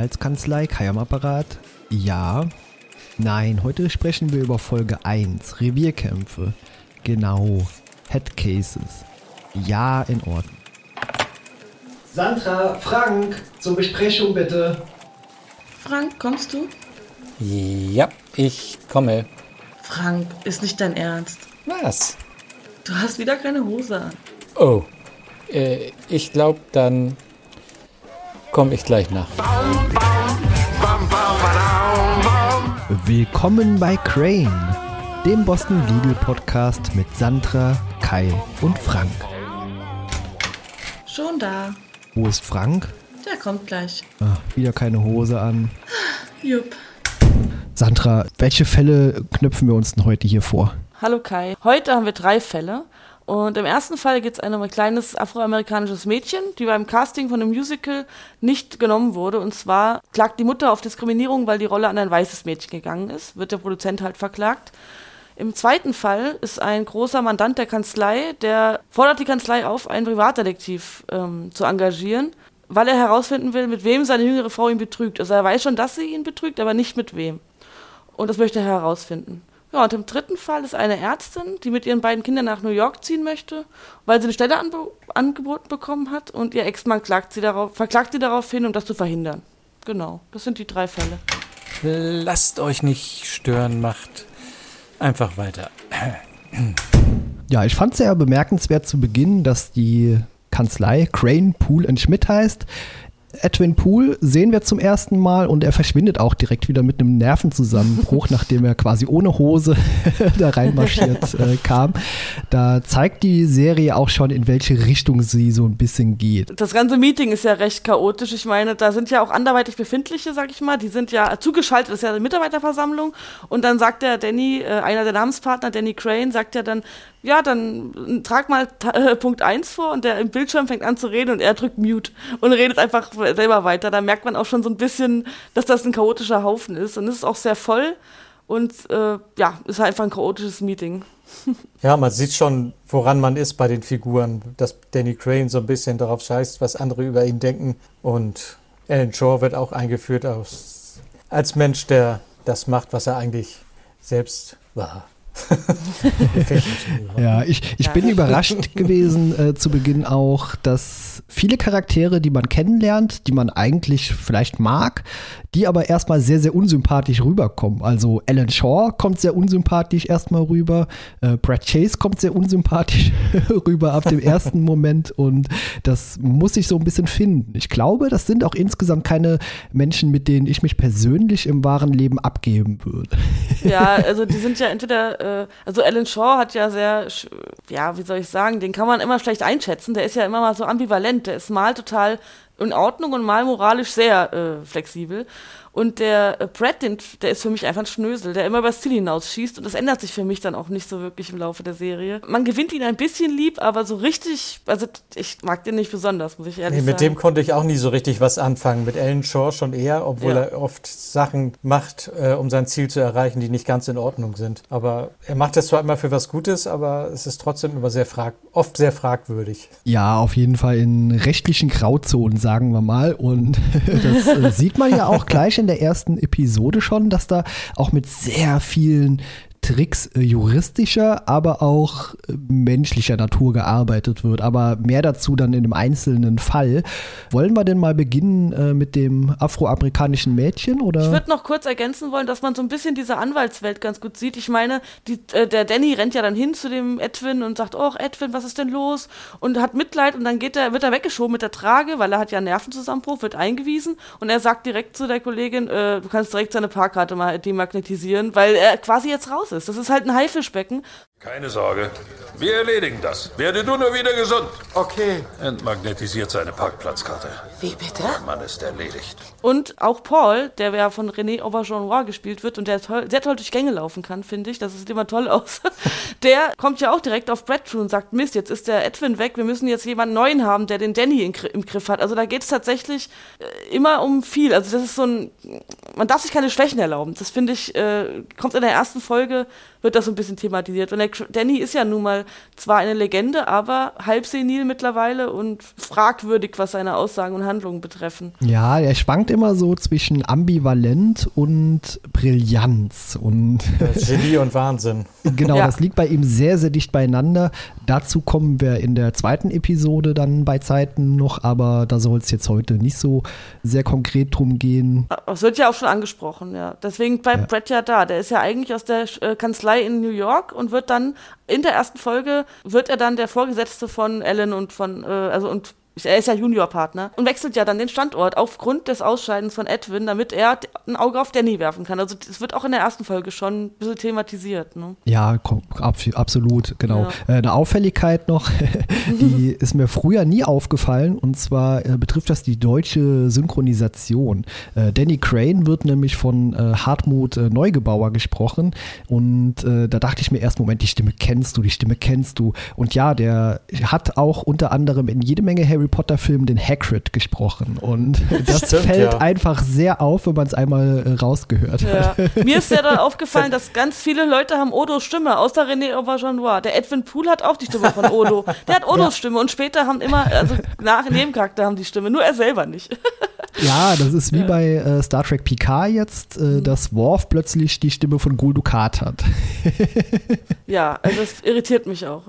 Anwaltskanzlei, Kai am Apparat. Ja. Nein, heute sprechen wir über Folge 1, Revierkämpfe. Genau, Headcases. Ja, in Ordnung. Sandra, Frank, zur Besprechung bitte. Frank, kommst du? Ja, ich komme. Frank, ist nicht dein Ernst. Was? Du hast wieder keine Hose an. Oh, äh, ich glaube, dann komme ich gleich nach. Willkommen bei Crane, dem Boston Legal Podcast mit Sandra, Kai und Frank. Schon da. Wo ist Frank? Der kommt gleich. Ah, wieder keine Hose an. Jupp. Sandra, welche Fälle knüpfen wir uns denn heute hier vor? Hallo Kai. Heute haben wir drei Fälle. Und im ersten Fall geht es um ein kleines afroamerikanisches Mädchen, die beim Casting von einem Musical nicht genommen wurde. Und zwar klagt die Mutter auf Diskriminierung, weil die Rolle an ein weißes Mädchen gegangen ist. Wird der Produzent halt verklagt. Im zweiten Fall ist ein großer Mandant der Kanzlei, der fordert die Kanzlei auf, einen Privatdetektiv ähm, zu engagieren, weil er herausfinden will, mit wem seine jüngere Frau ihn betrügt. Also er weiß schon, dass sie ihn betrügt, aber nicht mit wem. Und das möchte er herausfinden. Ja, und im dritten Fall ist eine Ärztin, die mit ihren beiden Kindern nach New York ziehen möchte, weil sie eine Stelle anbe angeboten bekommen hat und ihr Ex-Mann klagt sie darauf, verklagt sie darauf hin, um das zu verhindern. Genau, das sind die drei Fälle. Lasst euch nicht stören, macht einfach weiter. Ja, ich fand es sehr bemerkenswert zu Beginn, dass die Kanzlei Crane, Pool Schmidt heißt. Edwin Poole sehen wir zum ersten Mal und er verschwindet auch direkt wieder mit einem Nervenzusammenbruch, nachdem er quasi ohne Hose da reinmarschiert äh, kam. Da zeigt die Serie auch schon, in welche Richtung sie so ein bisschen geht. Das ganze Meeting ist ja recht chaotisch. Ich meine, da sind ja auch anderweitig Befindliche, sag ich mal, die sind ja zugeschaltet, das ist ja eine Mitarbeiterversammlung. Und dann sagt der Danny, äh, einer der Namenspartner, Danny Crane, sagt ja dann, ja, dann trag mal äh, Punkt 1 vor und der im Bildschirm fängt an zu reden und er drückt Mute und redet einfach selber weiter. Da merkt man auch schon so ein bisschen, dass das ein chaotischer Haufen ist. Und es ist auch sehr voll und äh, ja, ist halt einfach ein chaotisches Meeting. Ja, man sieht schon, woran man ist bei den Figuren, dass Danny Crane so ein bisschen darauf scheißt, was andere über ihn denken. Und Alan Shaw wird auch eingeführt als, als Mensch, der das macht, was er eigentlich selbst war. ja, ich, ich bin überrascht gewesen äh, zu Beginn auch, dass viele Charaktere, die man kennenlernt, die man eigentlich vielleicht mag, die aber erstmal sehr, sehr unsympathisch rüberkommen. Also Alan Shaw kommt sehr unsympathisch erstmal rüber, äh, Brad Chase kommt sehr unsympathisch rüber ab dem ersten Moment und das muss ich so ein bisschen finden. Ich glaube, das sind auch insgesamt keine Menschen, mit denen ich mich persönlich im wahren Leben abgeben würde. ja, also die sind ja entweder, äh, also Alan Shaw hat ja sehr, ja, wie soll ich sagen, den kann man immer schlecht einschätzen. Der ist ja immer mal so ambivalent. Der ist mal total in Ordnung und mal moralisch sehr äh, flexibel. Und der äh, Brad, den, der ist für mich einfach ein Schnösel, der immer über das Ziel hinausschießt. Und das ändert sich für mich dann auch nicht so wirklich im Laufe der Serie. Man gewinnt ihn ein bisschen lieb, aber so richtig, also ich mag den nicht besonders, muss ich ehrlich nee, mit sagen. Mit dem konnte ich auch nie so richtig was anfangen. Mit Alan Shaw schon eher, obwohl ja. er oft Sachen macht, äh, um sein Ziel zu erreichen, die nicht ganz in Ordnung sind. Aber er macht das zwar immer für was Gutes, aber es ist trotzdem immer sehr frag oft sehr fragwürdig. Ja, auf jeden Fall in rechtlichen Grauzonen, sagen wir mal. Und das äh, sieht man ja auch gleich in der ersten Episode schon, dass da auch mit sehr vielen Tricks äh, juristischer, aber auch äh, menschlicher Natur gearbeitet wird. Aber mehr dazu dann in dem einzelnen Fall. Wollen wir denn mal beginnen äh, mit dem afroamerikanischen Mädchen? Oder? Ich würde noch kurz ergänzen wollen, dass man so ein bisschen diese Anwaltswelt ganz gut sieht. Ich meine, die, äh, der Danny rennt ja dann hin zu dem Edwin und sagt, oh Edwin, was ist denn los? Und hat Mitleid und dann geht er, wird er weggeschoben mit der Trage, weil er hat ja einen Nervenzusammenbruch, wird eingewiesen und er sagt direkt zu der Kollegin, äh, du kannst direkt seine Parkkarte mal demagnetisieren, weil er quasi jetzt raus ist. Das ist halt ein Haifischbecken. Keine Sorge, wir erledigen das. Werde du nur wieder gesund. Okay. Entmagnetisiert seine Parkplatzkarte. Wie bitte? Der Mann ist erledigt. Und auch Paul, der ja von René Auberjonois gespielt wird und der toll, sehr toll durch Gänge laufen kann, finde ich. Das sieht immer toll aus. der kommt ja auch direkt auf Brad zu und sagt, Mist, jetzt ist der Edwin weg. Wir müssen jetzt jemanden neuen haben, der den Danny in, im Griff hat. Also da geht es tatsächlich äh, immer um viel. Also das ist so ein, man darf sich keine Schwächen erlauben. Das finde ich, äh, kommt in der ersten Folge wird das so ein bisschen thematisiert. Und der Danny ist ja nun mal zwar eine Legende, aber halb senil mittlerweile und fragwürdig, was seine Aussagen und Handlungen betreffen. Ja, er schwankt immer so zwischen ambivalent und Brillanz und Genie und Wahnsinn. Genau, Ja. das liegt bei ihm sehr, sehr dicht beieinander. Dazu kommen wir in der zweiten Episode dann bei Zeiten noch, aber da soll es jetzt heute nicht so sehr konkret drum gehen. Das wird ja auch schon angesprochen, ja. Deswegen bleibt Ja. Brett ja da. Der ist ja eigentlich aus der äh, Kanzlei in New York und wird dann in der ersten Folge wird er dann der Vorgesetzte von Ellen und von, äh, also und er ist ja Juniorpartner und wechselt ja dann den Standort aufgrund des Ausscheidens von Edwin, damit er ein Auge auf Danny werfen kann. Also es wird auch in der ersten Folge schon ein bisschen thematisiert. Ne? Ja, absolut, genau. Ja. Äh, eine Auffälligkeit noch, die ist mir früher nie aufgefallen und zwar äh, betrifft das die deutsche Synchronisation. Äh, Danny Crane wird nämlich von Hartmut Neugebauer gesprochen und da dachte ich mir erst, Moment, die Stimme kennst du, die Stimme kennst du. Und ja, der hat auch unter anderem in jede Menge Harry Potter Filmen den Hagrid gesprochen und das Stimmt, fällt ja. einfach sehr auf, wenn man es einmal äh, rausgehört hat. Ja. Mir ist ja dann aufgefallen, dass ganz viele Leute haben Odos Stimme, außer René Aubergenois. Der Edwin Poole hat auch die Stimme von Odo. Der hat Odos Stimme und später haben immer, also nach Nebencharakter haben die Stimme, nur er selber nicht. Ja, das ist wie bei äh, Star Trek Picard jetzt, äh, Mhm. dass Worf plötzlich die Stimme von Gul Dukat hat. Ja, also das irritiert mich auch.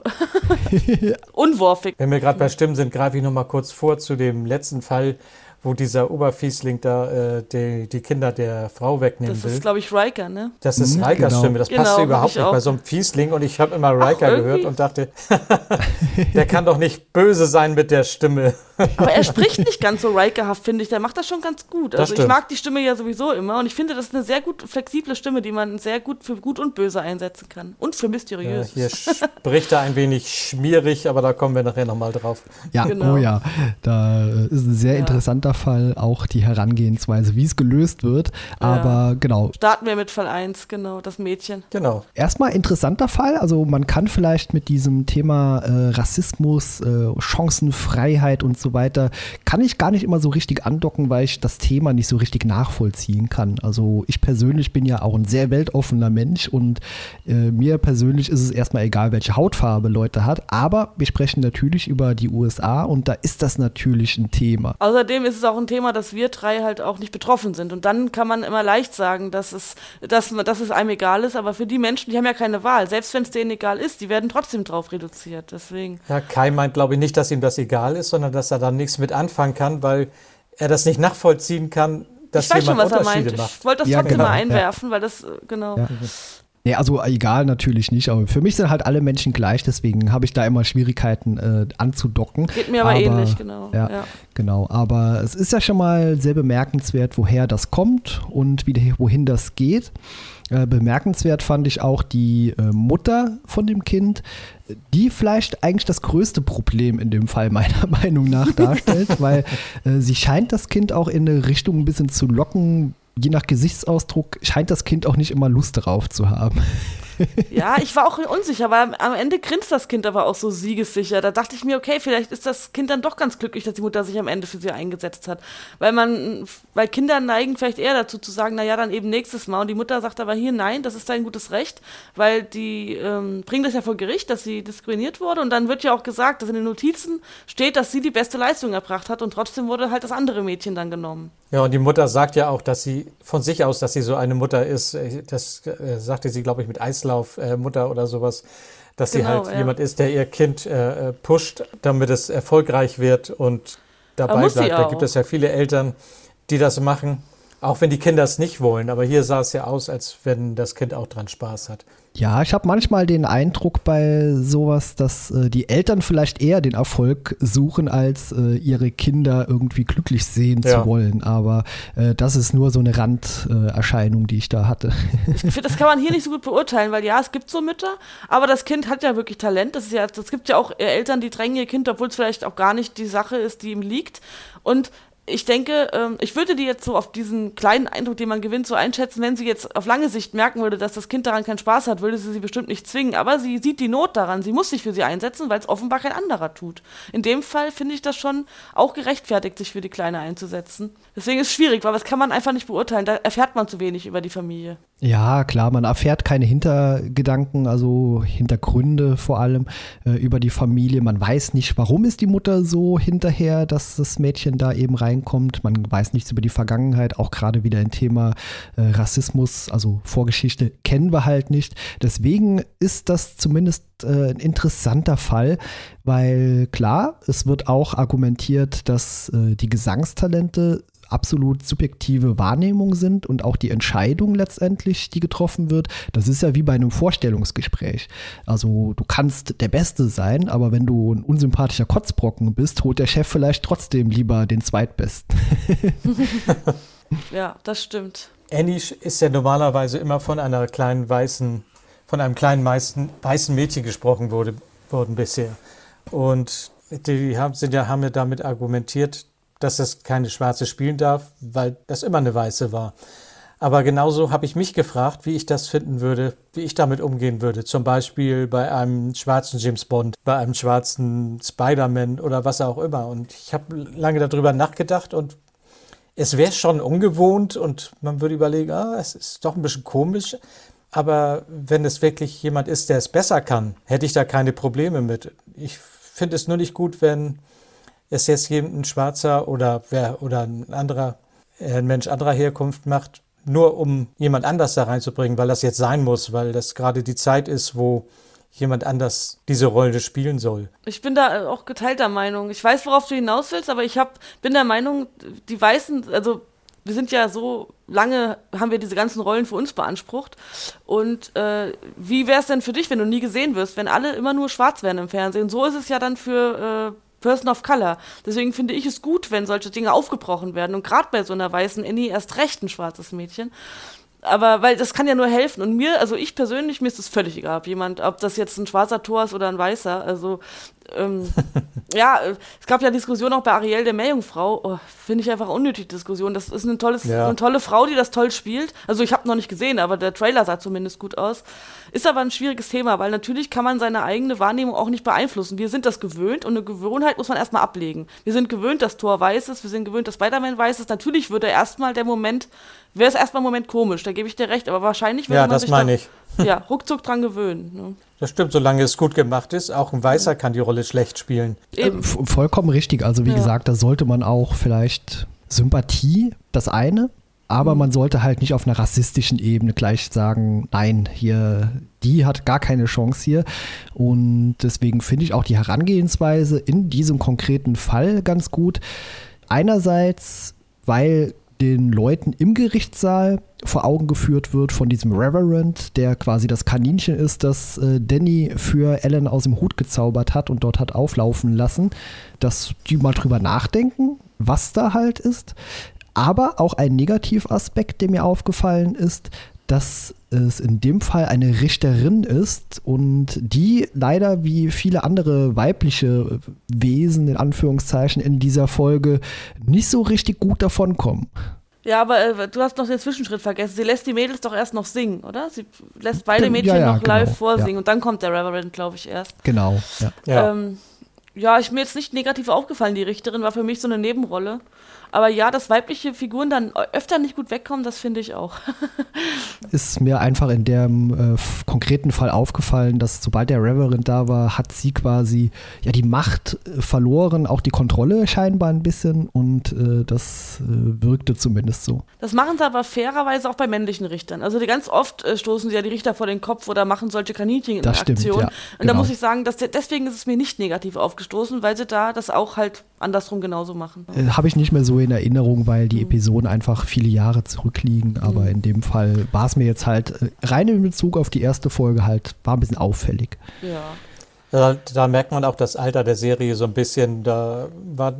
Unworfig. Wenn wir gerade bei Stimmen sind, greife ich noch mal kurz vor zu dem letzten Fall, wo dieser Oberfiesling da äh, die, die Kinder der Frau wegnehmen Das will. ist, glaube ich, Riker, ne? Das ist Mhm, Rikers genau. Stimme, das Genau, passt hab überhaupt ich nicht auch. bei so einem Fiesling und ich habe immer Riker irgendwie- gehört und dachte, der kann doch nicht böse sein mit der Stimme. Aber er spricht nicht ganz so Rikerhaft, finde ich. Der macht das schon ganz gut. Das Also ich mag die Stimme ja sowieso immer und ich finde, das ist eine sehr gut flexible Stimme, die man sehr gut für gut und böse einsetzen kann. Und für Ja, mysteriös. hier spricht er ein wenig schmierig, aber da kommen wir nachher nochmal drauf. Ja, Genau. oh ja, da äh, ist ein sehr Ja. Interessanter Fall, auch die Herangehensweise, wie es gelöst wird. Aber genau, Starten wir mit Fall 1, genau, das Mädchen. Genau. erstmal interessanter Fall. Also man kann vielleicht mit diesem Thema äh, Rassismus, äh, Chancenfreiheit und so weiter, kann ich gar nicht immer so richtig andocken, weil ich das Thema nicht so richtig nachvollziehen kann. Also ich persönlich bin ja auch ein sehr weltoffener Mensch und äh, mir persönlich ist es erstmal egal, welche Hautfarbe Leute hat. Aber wir sprechen natürlich über die USA und da ist das natürlich ein Thema. Außerdem ist es auch ein Thema, dass wir drei halt auch nicht betroffen sind. Und dann kann man immer leicht sagen, dass es, dass, dass es einem egal ist. Aber für die Menschen, die haben ja keine Wahl. Selbst wenn es denen egal ist, die werden trotzdem drauf reduziert. Deswegen. Ja, Kai meint, glaube ich, nicht, dass ihm das egal ist, sondern dass er da nichts mit anfangen kann, weil er das nicht nachvollziehen kann, dass ich weiß schon, jemand was er meint. macht. Ich wollte das Ja, trotzdem genau, mal ja. einwerfen, weil das, äh, genau. Ja. Nee, also egal natürlich nicht, aber für mich sind halt alle Menschen gleich, deswegen habe ich da immer Schwierigkeiten äh, anzudocken. Geht mir aber, ähnlich, genau. Ja, Ja. genau. Aber es ist ja schon mal sehr bemerkenswert, woher das kommt und wie, wohin das geht. Äh, bemerkenswert fand ich auch die äh, Mutter von dem Kind, die vielleicht eigentlich das größte Problem in dem Fall meiner Meinung nach darstellt, weil äh, sie scheint das Kind auch in eine Richtung ein bisschen zu locken. Je nach Gesichtsausdruck scheint das Kind auch nicht immer Lust darauf zu haben. Ja, ich war auch unsicher, weil am, Ende grinst das Kind aber auch so siegessicher. Da dachte ich mir, okay, vielleicht ist das Kind dann doch ganz glücklich, dass die Mutter sich am Ende für sie eingesetzt hat. Weil man, weil Kinder neigen vielleicht eher dazu zu sagen, na ja, dann eben nächstes Mal. Und die Mutter sagt aber hier, nein, das ist dein gutes Recht, weil die ähm, bringen das ja vor Gericht, dass sie diskriminiert wurde. Und dann wird ja auch gesagt, dass in den Notizen steht, dass sie die beste Leistung erbracht hat und trotzdem wurde halt das andere Mädchen dann genommen. Ja, und die Mutter sagt ja auch, dass sie von sich aus, dass sie so eine Mutter ist. Das äh, sagte sie, glaube ich, mit Eislauf-Mutter äh, Mutter oder sowas. Dass sie Genau, halt ja. jemand ist, der ihr Kind äh, äh, pusht, damit es erfolgreich wird und dabei sie bleibt. Da gibt es ja viele Eltern, die das machen, auch wenn die Kinder es nicht wollen. Aber hier sah es ja aus, als wenn das Kind auch dran Spaß hat. Ja, ich habe manchmal den Eindruck bei sowas, dass äh, die Eltern vielleicht eher den Erfolg suchen, als äh, ihre Kinder irgendwie glücklich sehen Ja. zu wollen. Aber äh, das ist nur so eine Randerscheinung, äh, Erscheinung, die ich da hatte. Ich finde, das kann man hier nicht so gut beurteilen, weil ja, es gibt so Mütter, aber das Kind hat ja wirklich Talent. Das ist ja, das gibt ja auch Eltern, die drängen ihr Kind, obwohl es vielleicht auch gar nicht die Sache ist, die ihm liegt. Und ich denke, ähm, ich würde die jetzt so auf diesen kleinen Eindruck, den man gewinnt, so einschätzen, wenn sie jetzt auf lange Sicht merken würde, dass das Kind daran keinen Spaß hat, würde sie sie bestimmt nicht zwingen. Aber sie sieht die Not daran. Sie muss sich für sie einsetzen, weil es offenbar kein anderer tut. In dem Fall finde ich das schon auch gerechtfertigt, sich für die Kleine einzusetzen. Deswegen ist es schwierig, weil das kann man einfach nicht beurteilen. Da erfährt man zu wenig über die Familie. Ja, klar, man erfährt keine Hintergedanken, also Hintergründe vor allem äh, über die Familie. Man weiß nicht, warum ist die Mutter so hinterher, dass das Mädchen da eben reinkommt. Man weiß nichts über die Vergangenheit, auch gerade wieder ein Thema äh, Rassismus, also Vorgeschichte kennen wir halt nicht. Deswegen ist das zumindest äh, ein interessanter Fall, weil klar, es wird auch argumentiert, dass äh, die Gesangstalente absolut subjektive Wahrnehmung sind und auch die Entscheidung letztendlich, die getroffen wird, das ist ja wie bei einem Vorstellungsgespräch. Also du kannst der Beste sein, aber wenn du ein unsympathischer Kotzbrocken bist, holt der Chef vielleicht trotzdem lieber den Zweitbesten. ja, das stimmt. Annie ist ja normalerweise immer von einer kleinen weißen, von einem kleinen weißen, weißen Mädchen gesprochen wurde, worden bisher. Und die haben, sind ja, haben ja damit argumentiert, dass das keine Schwarze spielen darf, weil das immer eine Weiße war. Aber genauso habe ich mich gefragt, wie ich das finden würde, wie ich damit umgehen würde. Zum Beispiel bei einem schwarzen James Bond, bei einem schwarzen Spider-Man oder was auch immer. Und ich habe lange darüber nachgedacht und es wäre schon ungewohnt und man würde überlegen, ah, es ist doch ein bisschen komisch. Aber wenn es wirklich jemand ist, der es besser kann, hätte ich da keine Probleme mit. Ich finde es nur nicht gut, wenn es jetzt jemand ein Schwarzer oder wer oder ein anderer äh, ein Mensch anderer Herkunft macht, nur um jemand anders da reinzubringen, weil das jetzt sein muss, weil das gerade die Zeit ist, wo jemand anders diese Rolle spielen soll. Ich bin da auch geteilter Meinung. Ich weiß, worauf du hinaus willst, aber ich hab, bin der Meinung, die Weißen, also wir sind ja so lange, haben wir diese ganzen Rollen für uns beansprucht. Und äh, wie wäre es denn für dich, wenn du nie gesehen wirst, wenn alle immer nur schwarz wären im Fernsehen? So ist es ja dann für äh, Person of Color. Deswegen finde ich es gut, wenn solche Dinge aufgebrochen werden. Und gerade bei so einer weißen Annie erst recht ein schwarzes Mädchen. Aber weil das kann ja nur helfen. Und mir, also ich persönlich, mir ist es völlig egal, ob jemand, ob das jetzt ein schwarzer Tor ist oder ein weißer. Also ähm, ja, es gab ja Diskussionen auch bei Ariel der Meerjungfrau. Oh, Finde ich einfach unnötig Diskussion. Das ist eine, tolles, ja. eine tolle Frau, die das toll spielt. Also ich habe noch nicht gesehen, aber der Trailer sah zumindest gut aus. Ist aber ein schwieriges Thema, weil natürlich kann man seine eigene Wahrnehmung auch nicht beeinflussen. Wir sind das gewöhnt und eine Gewohnheit muss man erstmal ablegen. Wir sind gewöhnt, dass Thor weiß ist, wir sind gewöhnt, dass Spider-Man weiß ist. Natürlich würde erstmal der Moment, wäre es erstmal ein Moment komisch, da gebe ich dir recht, aber wahrscheinlich würde ja, man das sich meine ich. Ja, ruckzuck dran gewöhnen. Ne? Das stimmt, solange es gut gemacht ist. Auch ein Weißer kann die Rolle schlecht spielen. Eben. Äh, vollkommen richtig. Also wie ja. gesagt, da sollte man auch vielleicht Sympathie, das eine, aber mhm. man sollte halt nicht auf einer rassistischen Ebene gleich sagen, nein, hier, die hat gar keine Chance hier. Und deswegen finde ich auch die Herangehensweise in diesem konkreten Fall ganz gut. Einerseits, weil den Leuten im Gerichtssaal vor Augen geführt wird von diesem Reverend, der quasi das Kaninchen ist, das äh, Danny für Ellen aus dem Hut gezaubert hat und dort hat auflaufen lassen, dass die mal drüber nachdenken, was da halt ist. Aber auch ein Negativaspekt, der mir aufgefallen ist, dass es in dem Fall eine Richterin ist und die leider wie viele andere weibliche Wesen in Anführungszeichen in dieser Folge nicht so richtig gut davonkommen. Ja, aber äh, du hast noch den Zwischenschritt vergessen. Sie lässt die Mädels doch erst noch singen, oder? Sie lässt beide Mädchen ja, ja, noch genau, live vorsingen ja. und dann kommt der Reverend, glaube ich, erst. Genau, ja. Ja. Ähm, ja, ist mir jetzt nicht negativ aufgefallen. Die Richterin war für mich so eine Nebenrolle. Aber ja, dass weibliche Figuren dann öfter nicht gut wegkommen, das finde ich auch. ist mir einfach in dem äh, konkreten Fall aufgefallen, dass sobald der Reverend da war, hat sie quasi ja die Macht äh, verloren, auch die Kontrolle scheinbar ein bisschen und äh, das äh, wirkte zumindest so. Das machen sie aber fairerweise auch bei männlichen Richtern. Also die ganz oft äh, stoßen sie ja die Richter vor den Kopf oder machen solche Kaninchen in Aktion. Stimmt, ja, und genau. da muss ich sagen, dass deswegen ist es mir nicht negativ aufgestoßen, weil sie da das auch halt andersrum genauso machen. Äh, Habe ich nicht mehr so in Erinnerung, weil die Episoden einfach viele Jahre zurückliegen. Aber mhm. in dem Fall war es mir jetzt halt äh, rein in Bezug auf die erste Folge halt, war ein bisschen auffällig. Ja. Da, da, merkt man auch das Alter der Serie so ein bisschen. Da war,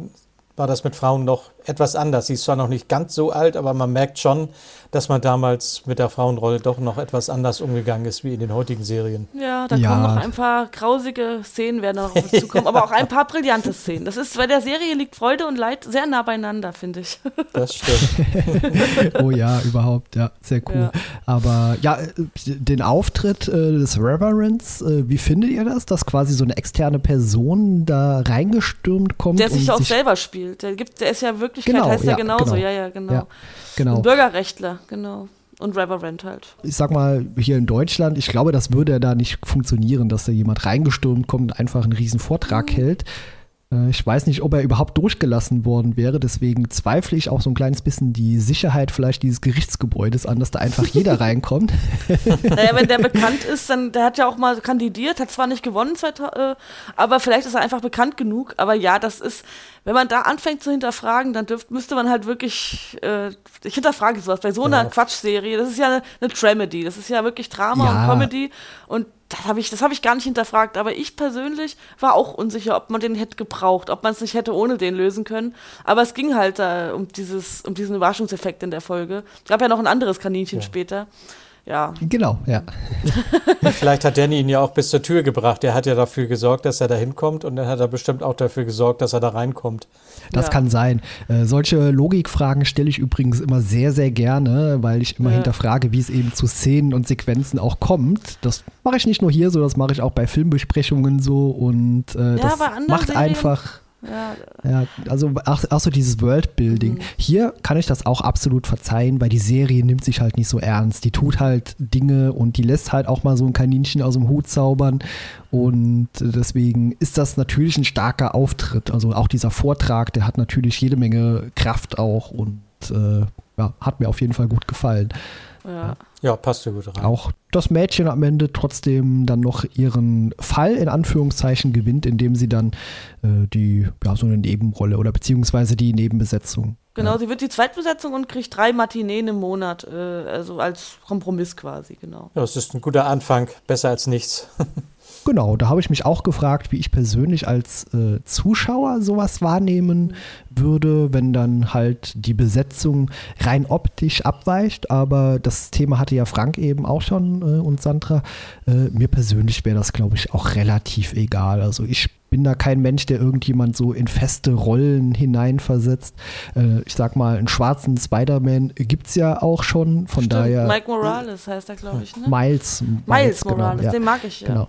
war das mit Frauen noch etwas anders. Sie ist zwar noch nicht ganz so alt, aber man merkt schon, dass man damals mit der Frauenrolle doch noch etwas anders umgegangen ist wie in den heutigen Serien. Ja, da ja. kommen noch ein paar grausige Szenen werden noch dazu kommen, aber auch ein paar brillante Szenen. Das ist, bei der Serie liegt Freude und Leid sehr nah beieinander, finde ich. Das stimmt. oh ja, überhaupt, ja, sehr cool. Ja. Aber ja, den Auftritt äh, des Reverends, äh, wie findet ihr das, dass quasi so eine externe Person da reingestürmt kommt? Der sich auch sich selber spielt. Der, gibt, der ist ja Wirklichkeit, genau, heißt ja, genauso. Genau. Ja, ja, genau. Ja, genau. Ein Bürgerrechtler, genau. Und Reverend halt. Ich sag mal, hier in Deutschland, ich glaube, das würde ja da nicht funktionieren, dass da jemand reingestürmt kommt und einfach einen riesen Vortrag hält. Äh, Ich weiß nicht, ob er überhaupt durchgelassen worden wäre. Deswegen zweifle ich auch so ein kleines bisschen die Sicherheit vielleicht dieses Gerichtsgebäudes an, dass da einfach jeder reinkommt. Naja, wenn der bekannt ist, dann, der hat ja auch mal kandidiert, hat zwar nicht gewonnen, äh, aber vielleicht ist er einfach bekannt genug. Aber ja, das ist, wenn man da anfängt zu hinterfragen, dann dürft, müsste man halt wirklich, äh, ich hinterfrage sowas, bei so einer Ja. Quatschserie, das ist ja eine, eine Dramedy, das ist ja wirklich Drama Ja. und Comedy und das habe ich, das habe ich gar nicht hinterfragt, aber ich persönlich war auch unsicher, ob man den hätte gebraucht, ob man es nicht hätte ohne den lösen können. Aber es ging halt da um dieses, um diesen Überraschungseffekt in der Folge. Gab ja noch ein anderes Kaninchen später. Ja, genau, ja. Vielleicht hat Danny ihn ja auch bis zur Tür gebracht. Er hat ja dafür gesorgt, dass er da hinkommt und dann hat er bestimmt auch dafür gesorgt, dass er da reinkommt. Das Ja. kann sein. Äh, solche Logikfragen stelle ich übrigens immer sehr, sehr gerne, weil ich immer Ja. hinterfrage, wie es eben zu Szenen und Sequenzen auch kommt. Das mache ich nicht nur hier so, das mache ich auch bei Filmbesprechungen so und äh, das bei anderen macht Serien- einfach. Ja, Ja, also auch, auch so dieses Worldbuilding. Hier kann ich das auch absolut verzeihen, weil die Serie nimmt sich halt nicht so ernst. Die tut halt Dinge und die lässt halt auch mal so ein Kaninchen aus dem Hut zaubern. Und deswegen ist das natürlich ein starker Auftritt. Also auch dieser Vortrag, der hat natürlich jede Menge Kraft auch und äh, ja, hat mir auf jeden Fall gut gefallen. Ja. Ja, passt ja gut rein. Auch das Mädchen am Ende trotzdem dann noch ihren Fall in Anführungszeichen gewinnt, indem sie dann äh, die, ja, so eine Nebenrolle oder beziehungsweise die Nebenbesetzung. Genau, sie wird die Zweitbesetzung und kriegt drei Matineen im Monat, äh, also als Kompromiss quasi, genau. Ja, es ist ein guter Anfang, besser als nichts. Genau, da habe ich mich auch gefragt, wie ich persönlich als äh, Zuschauer sowas wahrnehmen würde, wenn dann halt die Besetzung rein optisch abweicht. Aber das Thema hatte ja Frank eben auch schon äh, und Sandra. Äh, mir persönlich wäre das, glaube ich, auch relativ egal. Also ich bin da kein Mensch, der irgendjemand so in feste Rollen hineinversetzt. Äh, ich sag mal, einen schwarzen Spider-Man gibt es ja auch schon. Von Stimmt, daher Mike Morales heißt er, glaube ich, ne? Miles. Miles genau, Morales, ja. den mag ich ja. Genau.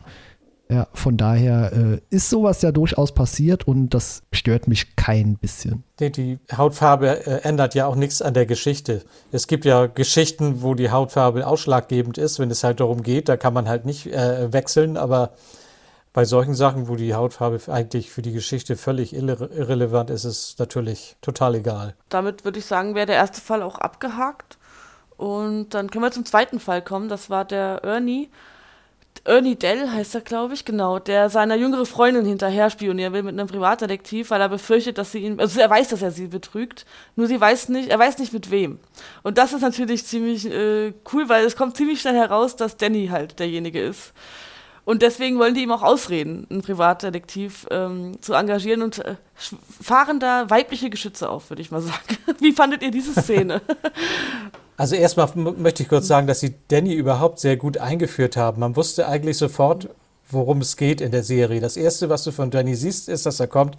Ja, von daher äh, ist sowas ja durchaus passiert und das stört mich kein bisschen. Die, die Hautfarbe äh, ändert ja auch nichts an der Geschichte. Es gibt ja Geschichten, wo die Hautfarbe ausschlaggebend ist, wenn es halt darum geht, da kann man halt nicht äh, wechseln, aber bei solchen Sachen, wo die Hautfarbe eigentlich für die Geschichte völlig irre irrelevant ist, ist es natürlich total egal. Damit würde ich sagen, wäre der erste Fall auch abgehakt. Und dann können wir zum zweiten Fall kommen. Das war der Ernie. Ernie Dell heißt er, glaube ich, genau, der seiner jüngeren Freundin hinterher spionieren will mit einem Privatdetektiv, weil er befürchtet, dass sie ihn, also er weiß, dass er sie betrügt, nur sie weiß nicht, er weiß nicht mit wem. Und das ist natürlich ziemlich äh, cool, weil es kommt ziemlich schnell heraus, dass Danny halt derjenige ist. Und deswegen wollen die ihm auch ausreden, einen Privatdetektiv ähm, zu engagieren und äh, fahren da weibliche Geschütze auf, würde ich mal sagen. Wie fandet ihr diese Szene? Also erstmal möchte ich kurz sagen, dass sie Danny überhaupt sehr gut eingeführt haben. Man wusste eigentlich sofort, worum es geht in der Serie. Das erste, was du von Danny siehst, ist, dass er kommt,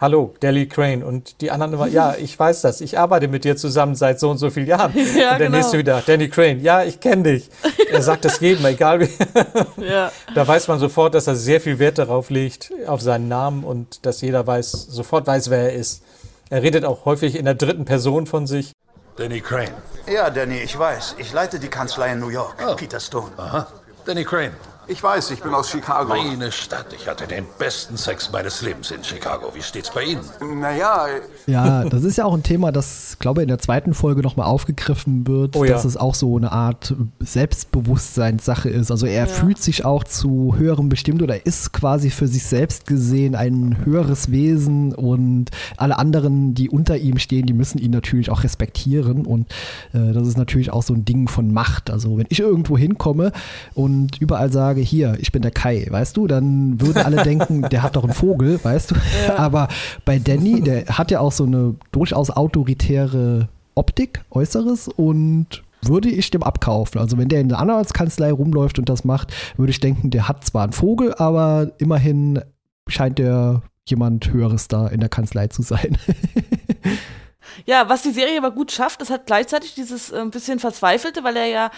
hallo, Deli Crane. Und die anderen immer, ja, ich weiß das, ich arbeite mit dir zusammen seit so und so vielen Jahren. Ja, und der genau. nächste wieder, Danny Crane, ja, ich kenne dich. Er sagt das jedem, egal wie. ja. Da weiß man sofort, dass er sehr viel Wert darauf legt, auf seinen Namen und dass jeder weiß, sofort weiß, wer er ist. Er redet auch häufig in der dritten Person von sich. Danny Crane. Ja, Danny, ich weiß. Ich leite die Kanzlei in New York. Peter Stone. Aha. Danny Crane. Ich weiß, ich bin aus Chicago. Meine Stadt. Ich hatte den besten Sex meines Lebens in Chicago. Wie steht's bei Ihnen? Naja, Ja, das ist ja auch ein Thema, das, glaube ich, in der zweiten Folge nochmal aufgegriffen wird, Oh ja. dass es auch so eine Art Selbstbewusstseinssache ist. Also er fühlt sich auch zu höherem bestimmt oder ist quasi für sich selbst gesehen ein höheres Wesen und alle anderen, die unter ihm stehen, die müssen ihn natürlich auch respektieren und äh, das ist natürlich auch so ein Ding von Macht. Also wenn ich irgendwo hinkomme und überall sage, hier, ich bin der Kai, weißt du, dann würden alle denken, der hat doch einen Vogel, weißt du. Aber bei Danny, der hat ja auch so eine durchaus autoritäre Optik, Äußeres und würde ich dem abkaufen. Also wenn der in der Anwaltskanzlei rumläuft und das macht, würde ich denken, der hat zwar einen Vogel, aber immerhin scheint der jemand Höheres da in der Kanzlei zu sein. Ja, was die Serie aber gut schafft, das hat gleichzeitig dieses äh, bisschen Verzweifelte, weil er ja,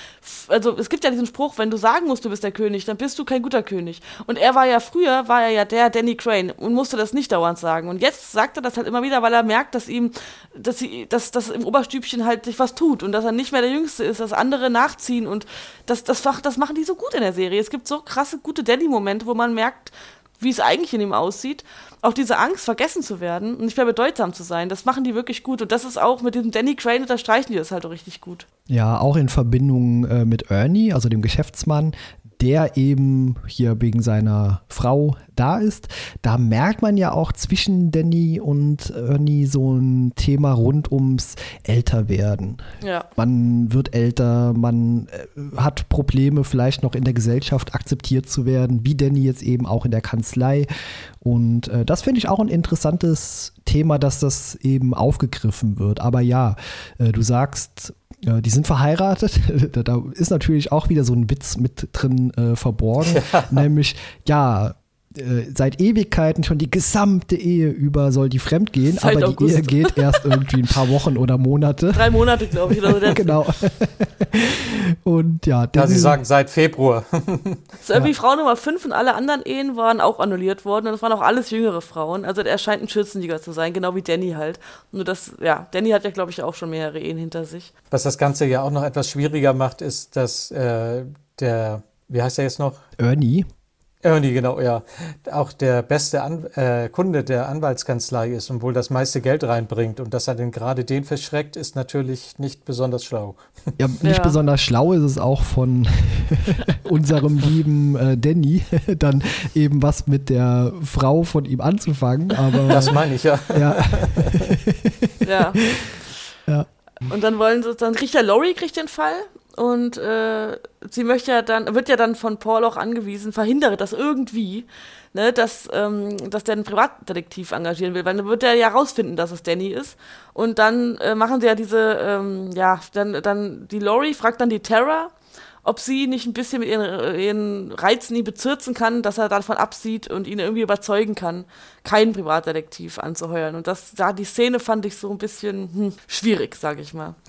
also es gibt ja diesen Spruch, wenn du sagen musst, du bist der König, dann bist du kein guter König. Und er war ja früher, war er ja der Danny Crane und musste das nicht dauernd sagen. Und jetzt sagt er das halt immer wieder, weil er merkt, dass ihm, dass sie, dass, dass im Oberstübchen halt sich was tut und dass er nicht mehr der Jüngste ist, dass andere nachziehen und das, das, das machen die so gut in der Serie. Es gibt so krasse, gute Danny-Momente, wo man merkt, wie es eigentlich in ihm aussieht. Auch diese Angst, vergessen zu werden und nicht mehr bedeutsam zu sein, das machen die wirklich gut. Und das ist auch mit diesem Danny Crane unterstreichen die das halt auch richtig gut. Ja, auch in Verbindung äh, mit Ernie, also dem Geschäftsmann, der eben hier wegen seiner Frau da ist. Da merkt man ja auch zwischen Danny und Ernie so ein Thema rund ums Älterwerden. Ja. Man wird älter, man äh, hat Probleme, vielleicht noch in der Gesellschaft akzeptiert zu werden, wie Danny jetzt eben auch in der Kanzlei. Und äh, das finde ich auch ein interessantes Thema, dass das eben aufgegriffen wird. Aber ja, äh, du sagst, die sind verheiratet. da ist natürlich auch wieder so ein Witz mit drin äh, verborgen. Ja. Nämlich, ja, äh, seit Ewigkeiten schon die gesamte Ehe über soll die fremd gehen, Seit aber August. die Ehe geht erst irgendwie ein paar Wochen oder Monate. Drei Monate, glaube ich. Oder genau. und ja. Ja, Sie sagen seit Februar. das ist irgendwie ja. Frau Nummer 5 und alle anderen Ehen waren auch annulliert worden und es waren auch alles jüngere Frauen. Also er scheint ein Schürzenjäger zu sein, genau wie Danny halt. Nur das, ja, Danny hat ja, glaube ich, auch schon mehrere Ehen hinter sich. Was das Ganze ja auch noch etwas schwieriger macht, ist, dass äh, der, wie heißt er jetzt noch? Ernie. Ernie, genau, ja. Auch der beste An äh, Kunde der Anwaltskanzlei ist und wohl das meiste Geld reinbringt. Und dass er denn gerade den verschreckt, ist natürlich nicht besonders schlau. Ja, nicht ja. besonders schlau ist es auch von unserem lieben äh, Danny, dann eben was mit der Frau von ihm anzufangen. Aber, das meine ich, ja. Ja. ja. ja. Und dann wollen sie, dann kriegt der Laurie kriegt den Fall und äh, sie möchte ja dann, wird ja dann von Paul auch angewiesen, verhindere das irgendwie, ne, dass, ähm, dass der einen Privatdetektiv engagieren will, weil dann wird er ja rausfinden, dass es Danny ist. Und dann äh, machen sie ja diese, ähm, ja, dann, dann die Lori fragt dann die Terra, ob sie nicht ein bisschen mit ihren, ihren Reizen ihn bezirzen kann, dass er davon absieht und ihn irgendwie überzeugen kann, keinen Privatdetektiv anzuheuern. Und das, da die Szene fand ich so ein bisschen hm, schwierig, sage ich mal.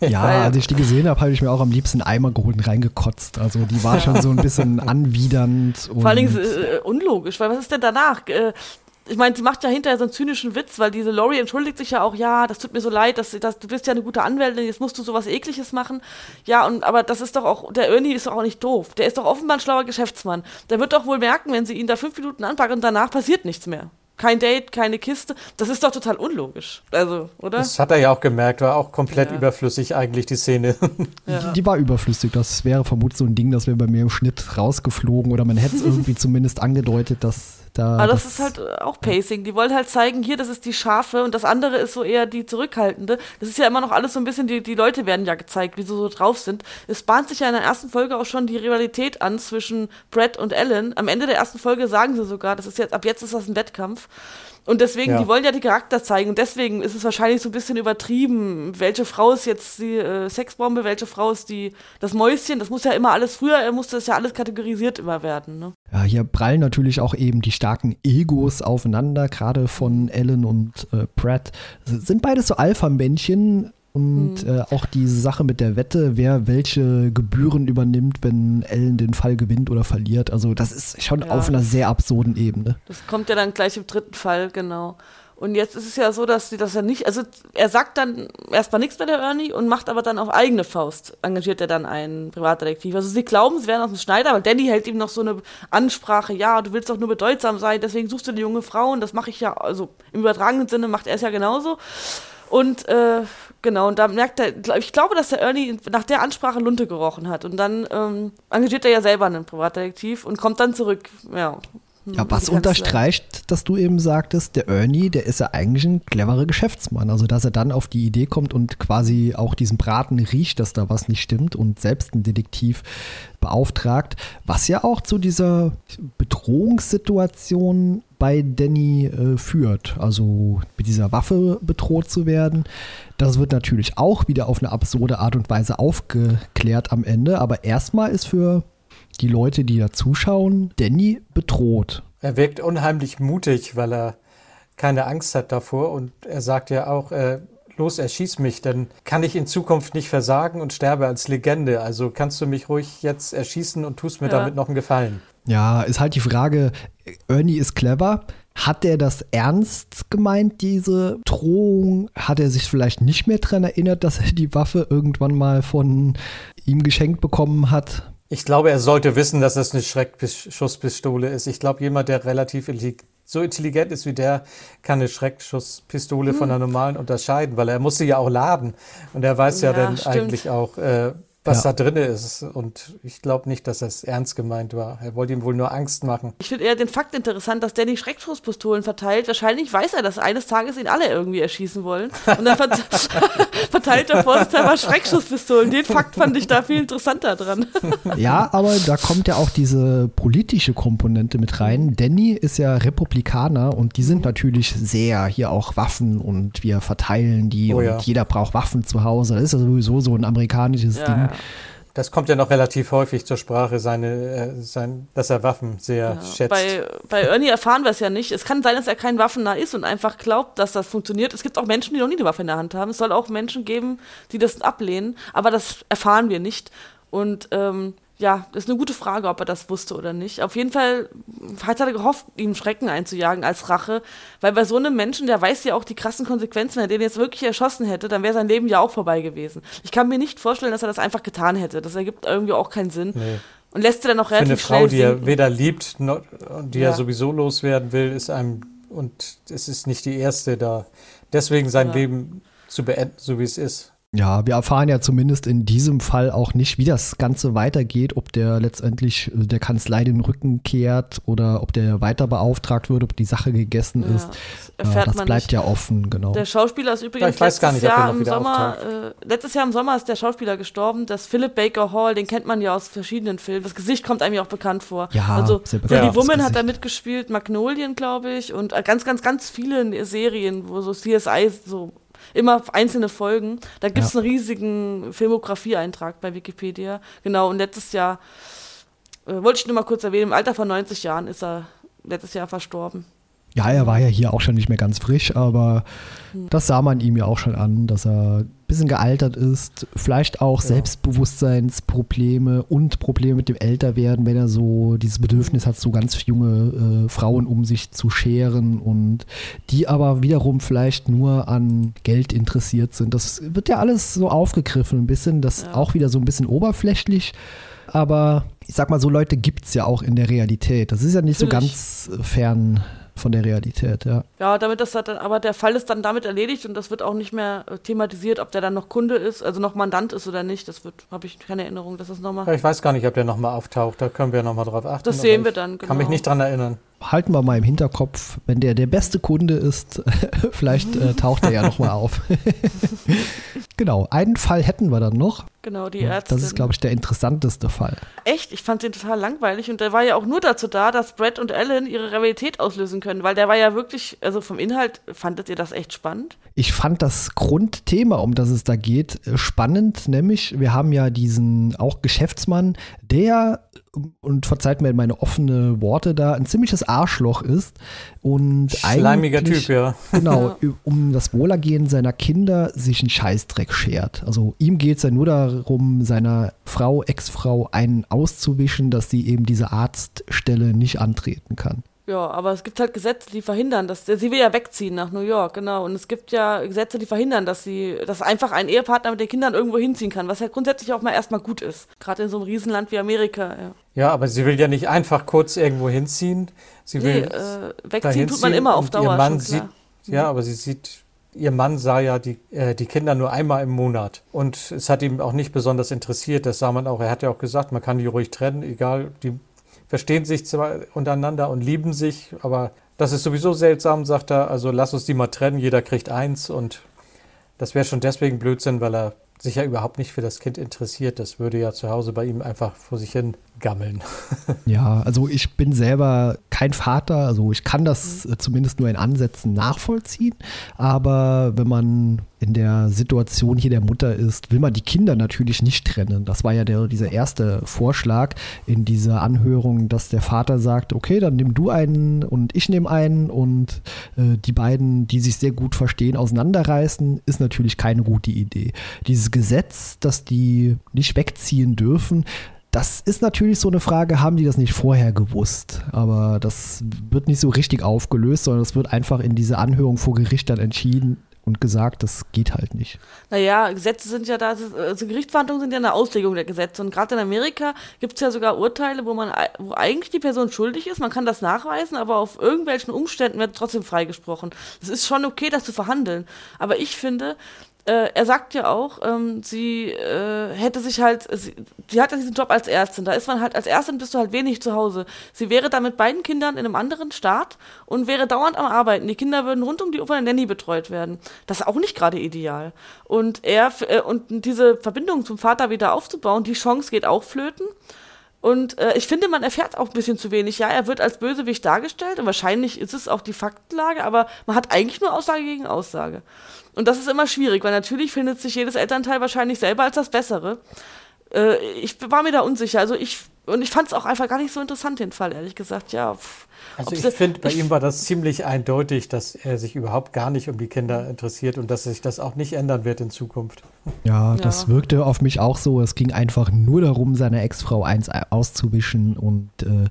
Ja, Weil, als ich die gesehen habe, habe ich mir auch am liebsten Eimer geholt und reingekotzt. Also die war schon so ein bisschen anwidernd. Vor allen Dingen äh, unlogisch, weil was ist denn danach? Äh, ich meine, sie macht ja hinterher so einen zynischen Witz, weil diese Laurie entschuldigt sich ja auch, ja, das tut mir so leid, dass, dass, du bist ja eine gute Anwältin, jetzt musst du sowas ekliges machen. Ja, und aber das ist doch auch, der Ernie ist doch auch nicht doof. Der ist doch offenbar ein schlauer Geschäftsmann. Der wird doch wohl merken, wenn sie ihn da fünf Minuten anpacken und danach passiert nichts mehr. Kein Date, keine Kiste. Das ist doch total unlogisch. Also, oder? Das hat er ja auch gemerkt, war auch komplett ja. überflüssig eigentlich die Szene. Ja. Die, die, war überflüssig. Das wäre vermutlich so ein Ding, das wäre bei mir im Schnitt rausgeflogen oder man hätte es irgendwie zumindest angedeutet, dass da, Aber das, das, ist halt äh, auch Pacing. Die wollen halt zeigen, hier, das ist die scharfe und das andere ist so eher die zurückhaltende. Das ist ja immer noch alles so ein bisschen, die, die Leute werden ja gezeigt, wie sie so drauf sind. Es bahnt sich ja in der ersten Folge auch schon die Rivalität an zwischen Brett und Ellen. Am Ende der ersten Folge sagen sie sogar, das ist jetzt, ab jetzt ist das ein Wettkampf. Und deswegen, ja. die wollen ja die Charakter zeigen. Und deswegen ist es wahrscheinlich so ein bisschen übertrieben. Welche Frau ist jetzt die äh, Sexbombe, welche Frau ist die das Mäuschen? Das muss ja immer alles, früher musste das ja alles kategorisiert immer werden. Ne? Ja, hier prallen natürlich auch eben die starken Egos aufeinander, gerade von Ellen und äh, Pratt. Sind beides so Alpha-Männchen, und mhm. äh, auch diese Sache mit der Wette, wer welche Gebühren übernimmt, wenn Ellen den Fall gewinnt oder verliert. Also das ist schon ja. auf einer sehr absurden Ebene. Das kommt ja dann gleich im dritten Fall, genau. Und jetzt ist es ja so, dass sie das ja nicht, also er sagt dann erstmal nichts mit der Ernie und macht aber dann auf eigene Faust, engagiert er dann einen Privatdetektiv. Also sie glauben, sie wären aus dem Schneider, aber Danny hält ihm noch so eine Ansprache, ja, du willst doch nur bedeutsam sein, deswegen suchst du eine junge Frau und das mache ich ja, also im übertragenen Sinne macht er es ja genauso. Und äh, genau, und da merkt er, ich glaube, dass der Ernie nach der Ansprache Lunte gerochen hat. Und dann ähm, engagiert er ja selber einen Privatdetektiv und kommt dann zurück. Ja, ja, was unterstreicht, dass du eben sagtest, der Ernie, der ist ja eigentlich ein cleverer Geschäftsmann. Also, dass er dann auf die Idee kommt und quasi auch diesen Braten riecht, dass da was nicht stimmt und selbst einen Detektiv beauftragt, was ja auch zu dieser Bedrohungssituation bei Danny äh, führt. Also mit dieser Waffe bedroht zu werden. Das wird natürlich auch wieder auf eine absurde Art und Weise aufgeklärt am Ende. Aber erstmal ist für die Leute, die da zuschauen, Danny bedroht. Er wirkt unheimlich mutig, weil er keine Angst hat davor. Und er sagt ja auch, äh, los, erschieß mich, dann kann ich in Zukunft nicht versagen und sterbe als Legende. Also kannst du mich ruhig jetzt erschießen und tust mir Ja. damit noch einen Gefallen. Ja, ist halt die Frage, Ernie ist clever. Hat er das ernst gemeint, diese Drohung? Hat er sich vielleicht nicht mehr daran erinnert, dass er die Waffe irgendwann mal von ihm geschenkt bekommen hat? Ich glaube, er sollte wissen, dass das eine Schreckschusspistole ist. Ich glaube, jemand, der relativ so intelligent ist wie der, kann eine Schreckschusspistole von einer normalen unterscheiden, weil er muss sie ja auch laden. Und er weiß ja, Ja, dann stimmt. eigentlich auch, äh, was Ja. da drin ist. Und ich glaube nicht, dass das ernst gemeint war. Er wollte ihm wohl nur Angst machen. Ich finde eher den Fakt interessant, dass Danny Schreckschusspistolen verteilt. Wahrscheinlich weiß er, dass eines Tages ihn alle irgendwie erschießen wollen. Und dann vert verteilt er vorsichtshalber Schreckschusspistolen. Den Fakt fand ich da viel interessanter dran. Ja, aber da kommt ja auch diese politische Komponente mit rein. Danny ist ja Republikaner und die sind natürlich sehr hier auch Waffen und wir verteilen die Oh und ja. jeder braucht Waffen zu Hause. Das ist ja sowieso so ein amerikanisches Ja, Ding. Das kommt ja noch relativ häufig zur Sprache, seine, äh, sein, dass er Waffen sehr Ja, schätzt. Bei, bei Ernie erfahren wir es ja nicht. Es kann sein, dass er kein Waffennah ist und einfach glaubt, dass das funktioniert. Es gibt auch Menschen, die noch nie eine Waffe in der Hand haben. Es soll auch Menschen geben, die das ablehnen. Aber das erfahren wir nicht. Und ähm, ja, das ist eine gute Frage, ob er das wusste oder nicht. Auf jeden Fall hat er gehofft, ihm Schrecken einzujagen als Rache. Weil bei so einem Menschen, der weiß ja auch die krassen Konsequenzen, wenn er den jetzt wirklich erschossen hätte, dann wäre sein Leben ja auch vorbei gewesen. Ich kann mir nicht vorstellen, dass er das einfach getan hätte. Das ergibt irgendwie auch keinen Sinn. Nee. Und lässt er dann auch Für eine relativ Frau, die er weder liebt noch, und die Ja. er sowieso loswerden will, ist einem, und es ist nicht die erste da, deswegen sein Ja. Leben zu beenden, so wie es ist. Ja, wir erfahren ja zumindest in diesem Fall auch nicht, wie das Ganze weitergeht, ob der letztendlich äh, der Kanzlei den Rücken kehrt oder ob der weiter beauftragt wird, ob die Sache gegessen Ja, ist. das Äh, erfährt das man bleibt nicht. ja offen, genau. Der Schauspieler ist übrigens Ja, ich weiß gar letztes nicht, Jahr im Sommer, äh, letztes Jahr im Sommer ist der Schauspieler gestorben, das Philip Baker Hall, den kennt man ja aus verschiedenen Filmen. Das Gesicht kommt einem ja auch bekannt vor. Ja, also sehr Pretty bekanntes Woman hat er Gesicht. mitgespielt, Magnolien, glaube ich, und äh, ganz, ganz, ganz viele Serien, wo so CSI so immer einzelne Folgen. Da gibt es Ja. einen riesigen Filmografie-Eintrag bei Wikipedia. Genau, und letztes Jahr, äh, wollte ich nur mal kurz erwähnen, im Alter von 90 Jahren ist er letztes Jahr verstorben. Ja, er war ja hier auch schon nicht mehr ganz frisch, aber Hm. das sah man ihm ja auch schon an, dass er bisschen gealtert ist, vielleicht auch Selbstbewusstseinsprobleme und Probleme mit dem Älterwerden, wenn er so dieses Bedürfnis hat, so ganz junge äh, Frauen um sich zu scheren und die aber wiederum vielleicht nur an Geld interessiert sind. Das wird ja alles so aufgegriffen, ein bisschen, das Ja. auch wieder so ein bisschen oberflächlich. Aber ich sag mal, so Leute gibt es ja auch in der Realität. Das ist ja nicht so Natürlich. ganz äh, fern von der Realität, ja. Ja, damit das dann, aber der Fall ist dann damit erledigt und das wird auch nicht mehr äh, thematisiert, ob der dann noch Kunde ist, also noch Mandant ist oder nicht. Das wird, habe ich keine Erinnerung, dass das Ja, nochmal. ich weiß gar nicht, ob der nochmal auftaucht, da können wir nochmal drauf achten. Das sehen wir dann, Kann mich genau. nicht dran erinnern. Halten wir mal im Hinterkopf, wenn der der beste Kunde ist, vielleicht äh, taucht er ja nochmal auf. genau, einen Fall hätten wir dann noch. Genau, die Ärzte. Das ist, glaube ich, der interessanteste Fall. Echt, ich fand den total langweilig und der war ja auch nur dazu da, dass Brett und Ellen ihre Rivalität auslösen können, weil der war ja wirklich, also vom Inhalt, fandet ihr das echt spannend? Ich fand das Grundthema, um das es da geht, äh, spannend, nämlich wir haben ja diesen auch Geschäftsmann, der, und verzeiht mir meine offene Worte da, ein ziemliches Arschloch ist und Schleimiger Typ, ja. Genau, um das Wohlergehen seiner Kinder sich einen Scheißdreck schert. Also ihm geht es ja nur darum, seiner Frau, Ex-Frau einen auszuwischen, dass sie eben diese Arztstelle nicht antreten kann. Ja, aber es gibt halt Gesetze, die verhindern, dass sie will ja wegziehen nach New York, genau. Und es gibt ja Gesetze, die verhindern, dass sie, dass einfach ein Ehepartner mit den Kindern irgendwo hinziehen kann, was ja grundsätzlich auch mal erstmal gut ist. Gerade in so einem Riesenland wie Amerika. Ja. Ja, aber sie will ja nicht einfach kurz irgendwo hinziehen. Sie Nee, will äh, dahin wegziehen tut man immer auf Dauer. Ihr Mann schon sieht, ja, aber sie sieht, ihr Mann sah ja die, äh, die Kinder nur einmal im Monat. Und es hat ihm auch nicht besonders interessiert. Das sah man auch. Er hat ja auch gesagt, man kann die ruhig trennen, egal. Die verstehen sich zwar untereinander und lieben sich, aber das ist sowieso seltsam, sagt er. Also lass uns die mal trennen, jeder kriegt eins und das wäre schon deswegen Blödsinn, weil er sich ja überhaupt nicht für das Kind interessiert. Das würde ja zu Hause bei ihm einfach vor sich hin gammeln. Ja, also ich bin selber kein Vater, also ich kann das äh, zumindest nur in Ansätzen nachvollziehen. Aber wenn man in der Situation hier der Mutter ist, will man die Kinder natürlich nicht trennen. Das war ja der, dieser erste Vorschlag in dieser Anhörung, dass der Vater sagt, okay, dann nimm du einen und ich nehme einen und äh, die beiden, die sich sehr gut verstehen, auseinanderreißen, ist natürlich keine gute Idee. Dieses Gesetz, dass die nicht wegziehen dürfen, das ist natürlich so eine Frage, haben die das nicht vorher gewusst? Aber das wird nicht so richtig aufgelöst, sondern es wird einfach in dieser Anhörung vor Gericht dann entschieden und gesagt, das geht halt nicht. Naja, Gesetze sind ja da, also Gerichtsverhandlungen sind ja eine Auslegung der Gesetze. Und gerade in Amerika gibt es ja sogar Urteile, wo man wo eigentlich die Person schuldig ist, man kann das nachweisen, aber auf irgendwelchen Umständen wird trotzdem freigesprochen. Es ist schon okay, das zu verhandeln. Aber ich finde, äh, er sagt ja auch, ähm, sie äh, hätte sich halt, sie, sie hatte diesen Job als Ärztin. Da ist man halt, als Ärztin bist du halt wenig zu Hause. Sie wäre da mit beiden Kindern in einem anderen Staat und wäre dauernd am Arbeiten. Die Kinder würden rund um die Uhr von der Nanny betreut werden. Das ist auch nicht gerade ideal. Und er, äh, und diese Verbindung zum Vater wieder aufzubauen, die Chance geht auch flöten. Und äh, ich finde, man erfährt auch ein bisschen zu wenig. Ja, er wird als Bösewicht dargestellt und wahrscheinlich ist es auch die Faktenlage, aber man hat eigentlich nur Aussage gegen Aussage. Und das ist immer schwierig, weil natürlich findet sich jedes Elternteil wahrscheinlich selber als das Bessere. Äh, ich war mir da unsicher. Also ich, und ich fand es auch einfach gar nicht so interessant, den Fall, ehrlich gesagt. Ja, pff. Also ich finde, bei ihm war das ziemlich eindeutig, dass er sich überhaupt gar nicht um die Kinder interessiert und dass sich das auch nicht ändern wird in Zukunft. Ja, das ja. wirkte auf mich auch so. Es ging einfach nur darum, seiner Ex-Frau eins auszuwischen und äh,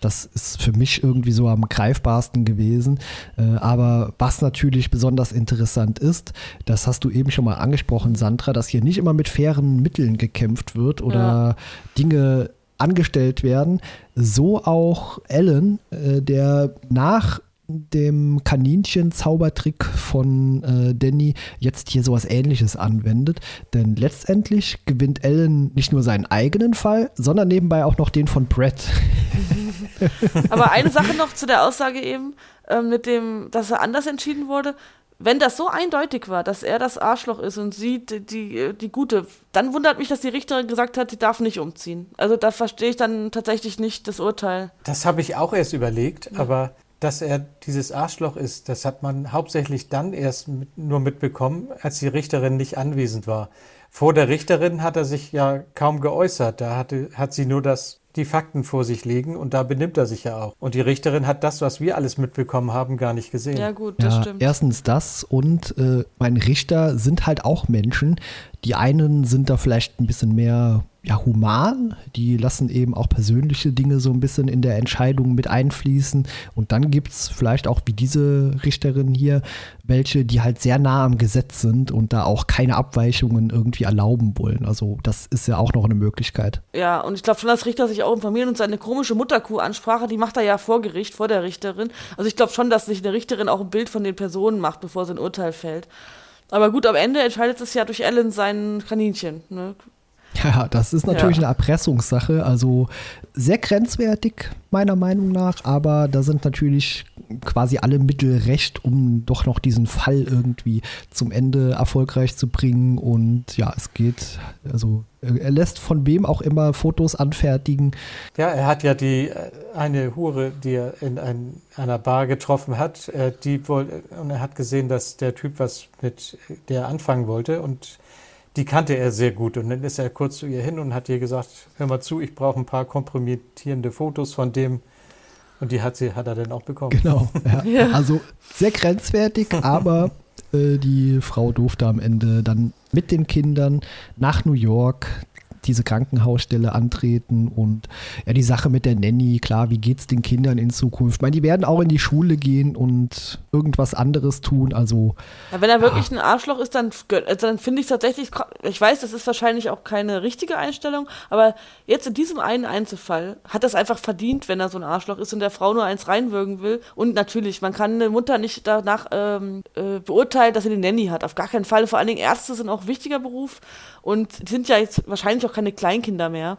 das ist für mich irgendwie so am greifbarsten gewesen. Äh, aber was natürlich besonders interessant ist, das hast du eben schon mal angesprochen, Sandra, dass hier nicht immer mit fairen Mitteln gekämpft wird oder ja. Dinge angestellt werden. So auch Alan, äh, der nach dem Kaninchen-Zaubertrick von äh, Danny jetzt hier sowas ähnliches anwendet. Denn letztendlich gewinnt Alan nicht nur seinen eigenen Fall, sondern nebenbei auch noch den von Brett. Aber eine Sache noch zu der Aussage eben, äh, mit dem, dass er anders entschieden wurde wenn das so eindeutig war, dass er das Arschloch ist und sie die, die, die Gute, dann wundert mich, dass die Richterin gesagt hat, sie darf nicht umziehen. Also da verstehe ich dann tatsächlich nicht das Urteil. Das habe ich auch erst überlegt, ja. aber dass er dieses Arschloch ist, das hat man hauptsächlich dann erst mit, nur mitbekommen, als die Richterin nicht anwesend war. Vor der Richterin hat er sich ja kaum geäußert. Da hatte, hat sie nur das die Fakten vor sich legen und da benimmt er sich ja auch. Und die Richterin hat das, was wir alles mitbekommen haben, gar nicht gesehen. Ja, gut, das ja, stimmt. Erstens das und äh, meine Richter sind halt auch Menschen. Die einen sind da vielleicht ein bisschen mehr ja, human. Die lassen eben auch persönliche Dinge so ein bisschen in der Entscheidung mit einfließen. Und dann gibt es vielleicht auch wie diese Richterin hier welche, die halt sehr nah am Gesetz sind und da auch keine Abweichungen irgendwie erlauben wollen. Also das ist ja auch noch eine Möglichkeit. Ja, und ich glaube schon, dass Richter sich auch informieren und seine komische Mutterkuh-Ansprache, die macht er ja vor Gericht, vor der Richterin. Also ich glaube schon, dass sich eine Richterin auch ein Bild von den Personen macht, bevor sie ein Urteil fällt. Aber gut, am Ende entscheidet es ja durch Ellen sein Kaninchen. Ne? Ja, das ist natürlich ja. eine Erpressungssache, also sehr grenzwertig meiner Meinung nach, aber da sind natürlich quasi alle Mittel recht, um doch noch diesen Fall irgendwie zum Ende erfolgreich zu bringen. Und ja, es geht, also er lässt von wem auch immer Fotos anfertigen. Ja, er hat ja die äh, eine Hure, die er in ein, einer Bar getroffen hat, äh, die wohl, und er hat gesehen, dass der Typ was mit der anfangen wollte. Und die kannte er sehr gut. Und dann ist er kurz zu ihr hin und hat ihr gesagt, hör mal zu, ich brauche ein paar kompromittierende Fotos von dem. Und die hat, sie, hat er dann auch bekommen. Genau. Ja. ja. Also sehr grenzwertig, aber äh, die Frau durfte am Ende dann mit den Kindern nach New York diese Krankenhausstelle antreten und ja, die Sache mit der Nanny, klar, wie geht es den Kindern in Zukunft? Ich meine, die werden auch in die Schule gehen und irgendwas anderes tun, also. Ja, wenn er wirklich ein Arschloch ist, dann, also dann finde ich es tatsächlich, ich weiß, das ist wahrscheinlich auch keine richtige Einstellung, aber jetzt in diesem einen Einzelfall hat es einfach verdient, wenn er so ein Arschloch ist und der Frau nur eins reinwürgen will. Und natürlich, man kann eine Mutter nicht danach ähm, äh, beurteilen, dass sie eine Nanny hat. Auf gar keinen Fall. Vor allen Dingen Ärzte sind auch ein wichtiger Beruf und sind ja jetzt wahrscheinlich auch keine Kleinkinder mehr.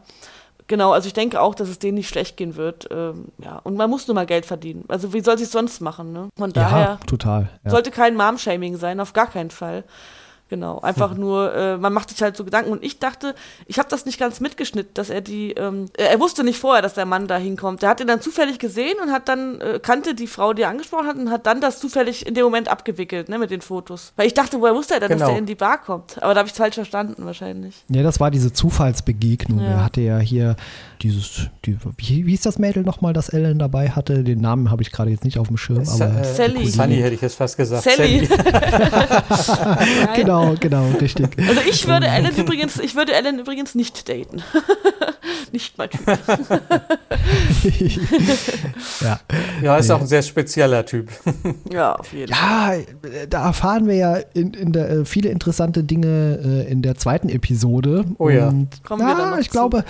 Genau, also ich denke auch, dass es denen nicht schlecht gehen wird. Ähm, ja, und man muss nur mal Geld verdienen. Also wie soll sie es sonst machen? Ne? Von daher ja, total. Ja. sollte kein Mom-Shaming sein, auf gar keinen Fall. Genau, einfach nur, äh, man macht sich halt so Gedanken. Und ich dachte, ich habe das nicht ganz mitgeschnitten, dass er die, ähm, er wusste nicht vorher, dass der Mann da hinkommt. Der hat ihn dann zufällig gesehen und hat dann, äh, kannte die Frau, die er angesprochen hat, und hat dann das zufällig in dem Moment abgewickelt, ne, mit den Fotos. Weil ich dachte, woher wusste er denn, Genau. dass der in die Bar kommt? Aber da habe ich es falsch verstanden, wahrscheinlich. Ja, das war diese Zufallsbegegnung. Ja. Er hatte ja hier dieses, die, wie, wie hieß das Mädel nochmal, das Ellen dabei hatte? Den Namen habe ich gerade jetzt nicht auf dem Schirm, aber äh, Sally. Sunny hätte ich jetzt fast gesagt. Sally. genau, genau, richtig. Also ich würde Ellen übrigens, ich würde Ellen übrigens nicht daten. nicht mein Typ. ja. Ja, ist auch ein sehr spezieller Typ. Ja, auf jeden Fall. Ja, da erfahren wir ja in, in der, äh, viele interessante Dinge äh, in der zweiten Episode. Oh ja. Und, Kommen ja, noch ich zu. glaube,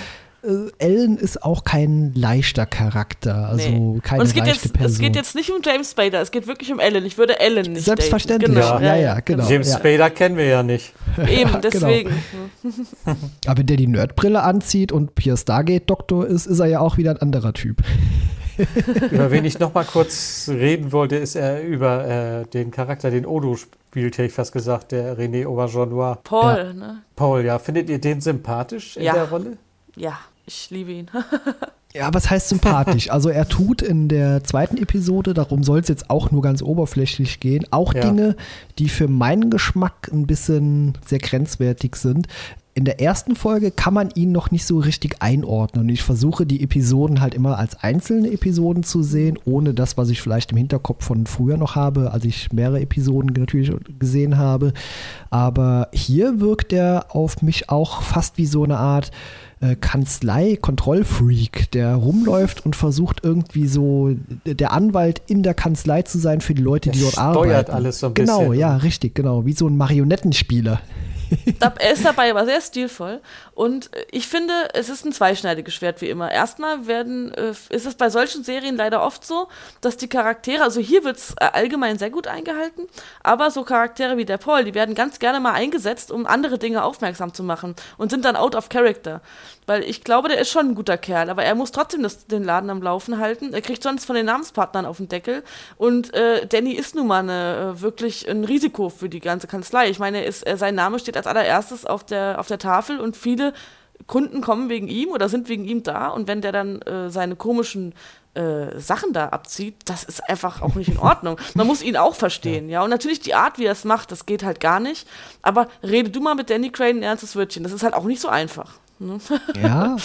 Ellen ist auch kein leichter Charakter, also Nee. keine Und es geht, leichte jetzt, Person. es geht jetzt nicht um James Spader, es geht wirklich um Ellen. Ich würde Ellen nicht Selbstverständlich, daten. ja, ja, genau. James ja. Spader kennen wir ja nicht. Eben, Ja, genau. deswegen. Aber wenn der die Nerdbrille anzieht und Pierre Stargate Doktor ist, ist er ja auch wieder ein anderer Typ. Über wen ich noch mal kurz reden wollte, ist er über äh, den Charakter, den Odo spielt, hätte ich fast gesagt, der René Auberjonois. Paul, ne? Paul, ja, findet ihr den sympathisch in Ja. der Rolle? Ja, ich liebe ihn. Ja, was heißt sympathisch? Also er tut in der zweiten Episode, darum soll es jetzt auch nur ganz oberflächlich gehen, auch Ja. Dinge, die für meinen Geschmack ein bisschen sehr grenzwertig sind. In der ersten Folge kann man ihn noch nicht so richtig einordnen. Und ich versuche die Episoden halt immer als einzelne Episoden zu sehen, ohne das, was ich vielleicht im Hinterkopf von früher noch habe, als ich mehrere Episoden natürlich gesehen habe. Aber hier wirkt er auf mich auch fast wie so eine Art äh, Kanzlei-Kontrollfreak, der rumläuft und versucht irgendwie so der Anwalt in der Kanzlei zu sein für die Leute, die Der dort steuert arbeiten. alles so ein genau, bisschen. ja, richtig, genau, wie so ein Marionettenspieler. Er ist dabei aber sehr stilvoll. Und äh, ich finde, es ist ein zweischneidiges Schwert wie immer. Erstmal werden, äh, ist es bei solchen Serien leider oft so, dass die Charaktere, also hier wird es allgemein sehr gut eingehalten, aber so Charaktere wie der Paul, die werden ganz gerne mal eingesetzt, um andere Dinge aufmerksam zu machen und sind dann out of character. Weil ich glaube, der ist schon ein guter Kerl, aber er muss trotzdem das, den Laden am Laufen halten. Er kriegt sonst von den Namenspartnern auf den Deckel. Und äh, Danny ist nun mal eine, äh, wirklich ein Risiko für die ganze Kanzlei. Ich meine, ist, äh, sein Name steht als allererstes auf der, auf der Tafel und viele Kunden kommen wegen ihm oder sind wegen ihm da. Und wenn der dann äh, seine komischen äh, Sachen da abzieht, das ist einfach auch nicht in Ordnung. Man muss ihn auch verstehen, ja. Und natürlich die Art, wie er es macht, das geht halt gar nicht. Aber rede du mal mit Danny Crane ein ernstes Wörtchen. Das ist halt auch nicht so einfach. Ne? Ja,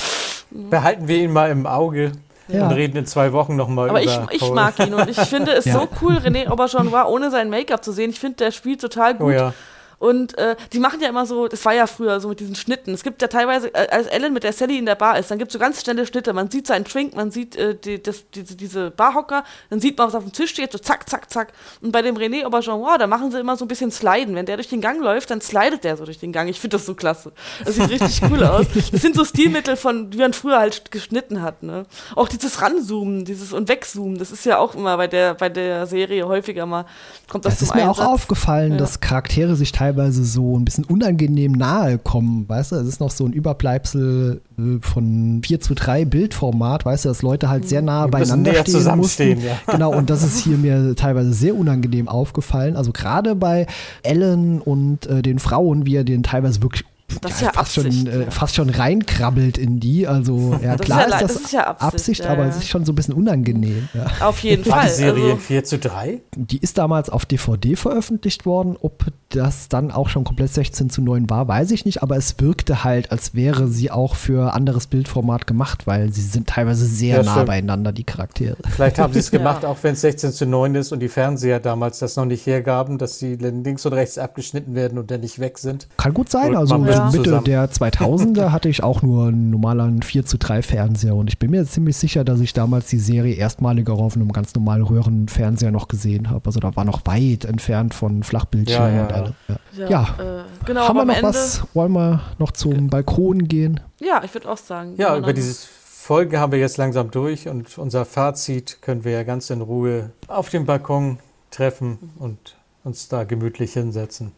Behalten wir ihn mal im Auge Ja. und reden in zwei Wochen nochmal Aber über ich, ich Paul. mag ihn und ich finde es Ja. so cool, René Auberjonois ohne sein Make-up zu sehen. Ich finde, der spielt total gut. Oh ja. Und äh, die machen ja immer so, das war ja früher so mit diesen Schnitten. Es gibt ja teilweise, äh, als Ellen mit der Sally in der Bar ist, dann gibt es so ganz schnelle Schnitte. Man sieht seinen Trink, man sieht äh, die, das, diese, diese Barhocker, dann sieht man, was auf dem Tisch steht, so zack, zack, zack. Und bei dem René Auberjonois, da machen sie immer so ein bisschen Sliden. Wenn der durch den Gang läuft, dann slidet der so durch den Gang. Ich finde das so klasse. Das sieht richtig cool aus. Das sind so Stilmittel von, wie man früher halt geschnitten hat. Ne? Auch dieses Ranzoomen, dieses und Wegzoomen, das ist ja auch immer bei der, bei der Serie häufiger mal, kommt das, das zum ist mir Einsatz. auch aufgefallen, Ja. dass Charaktere sich teilweise so ein bisschen unangenehm nahe kommen, weißt du? Es ist noch so ein Überbleibsel äh, von 4 zu 3 Bildformat, weißt du, dass Leute halt sehr nah beieinander näher stehen mussten. ja. Genau, und das ist hier mir teilweise sehr unangenehm aufgefallen. Also gerade bei Ellen und äh, den Frauen, wie er den teilweise wirklich Das ist ja fast, schon, Absicht, äh, ja. fast schon reinkrabbelt in die. Also ja, Das ist klar ja ist, das, das ist ja Absicht, ja, aber es ist schon so ein bisschen unangenehm. Ja. Auf jeden War Fall. die Serie Also, in 4 zu 3? Die ist damals auf DVD veröffentlicht worden. Ob das dann auch schon komplett 16 zu 9 war, weiß ich nicht. Aber es wirkte halt, als wäre sie auch für anderes Bildformat gemacht, weil sie sind teilweise sehr Ja, nah stimmt. beieinander, die Charaktere. Vielleicht haben sie es Ja. gemacht, auch wenn es 16 zu 9 ist und die Fernseher damals das noch nicht hergaben, dass sie links und rechts abgeschnitten werden und dann nicht weg sind. Kann gut sein. Drückt Also Ja. Mitte zusammen. der 2000er hatte ich auch nur einen normalen 4 zu 3 Fernseher. Und ich bin mir ziemlich sicher, dass ich damals die Serie erstmalig auf einem ganz normalen Röhrenfernseher noch gesehen habe. Also da war noch weit entfernt von Flachbildschirmen Ja, ja, und allem. Ja. ja, Ja. Äh, genau, Haben wir noch Ende. was? Wollen wir noch zum Balkon gehen? Ja, ich würde auch sagen. Ja, über diese Folge haben wir jetzt langsam durch und unser Fazit können wir ja ganz in Ruhe auf dem Balkon treffen und uns da gemütlich hinsetzen.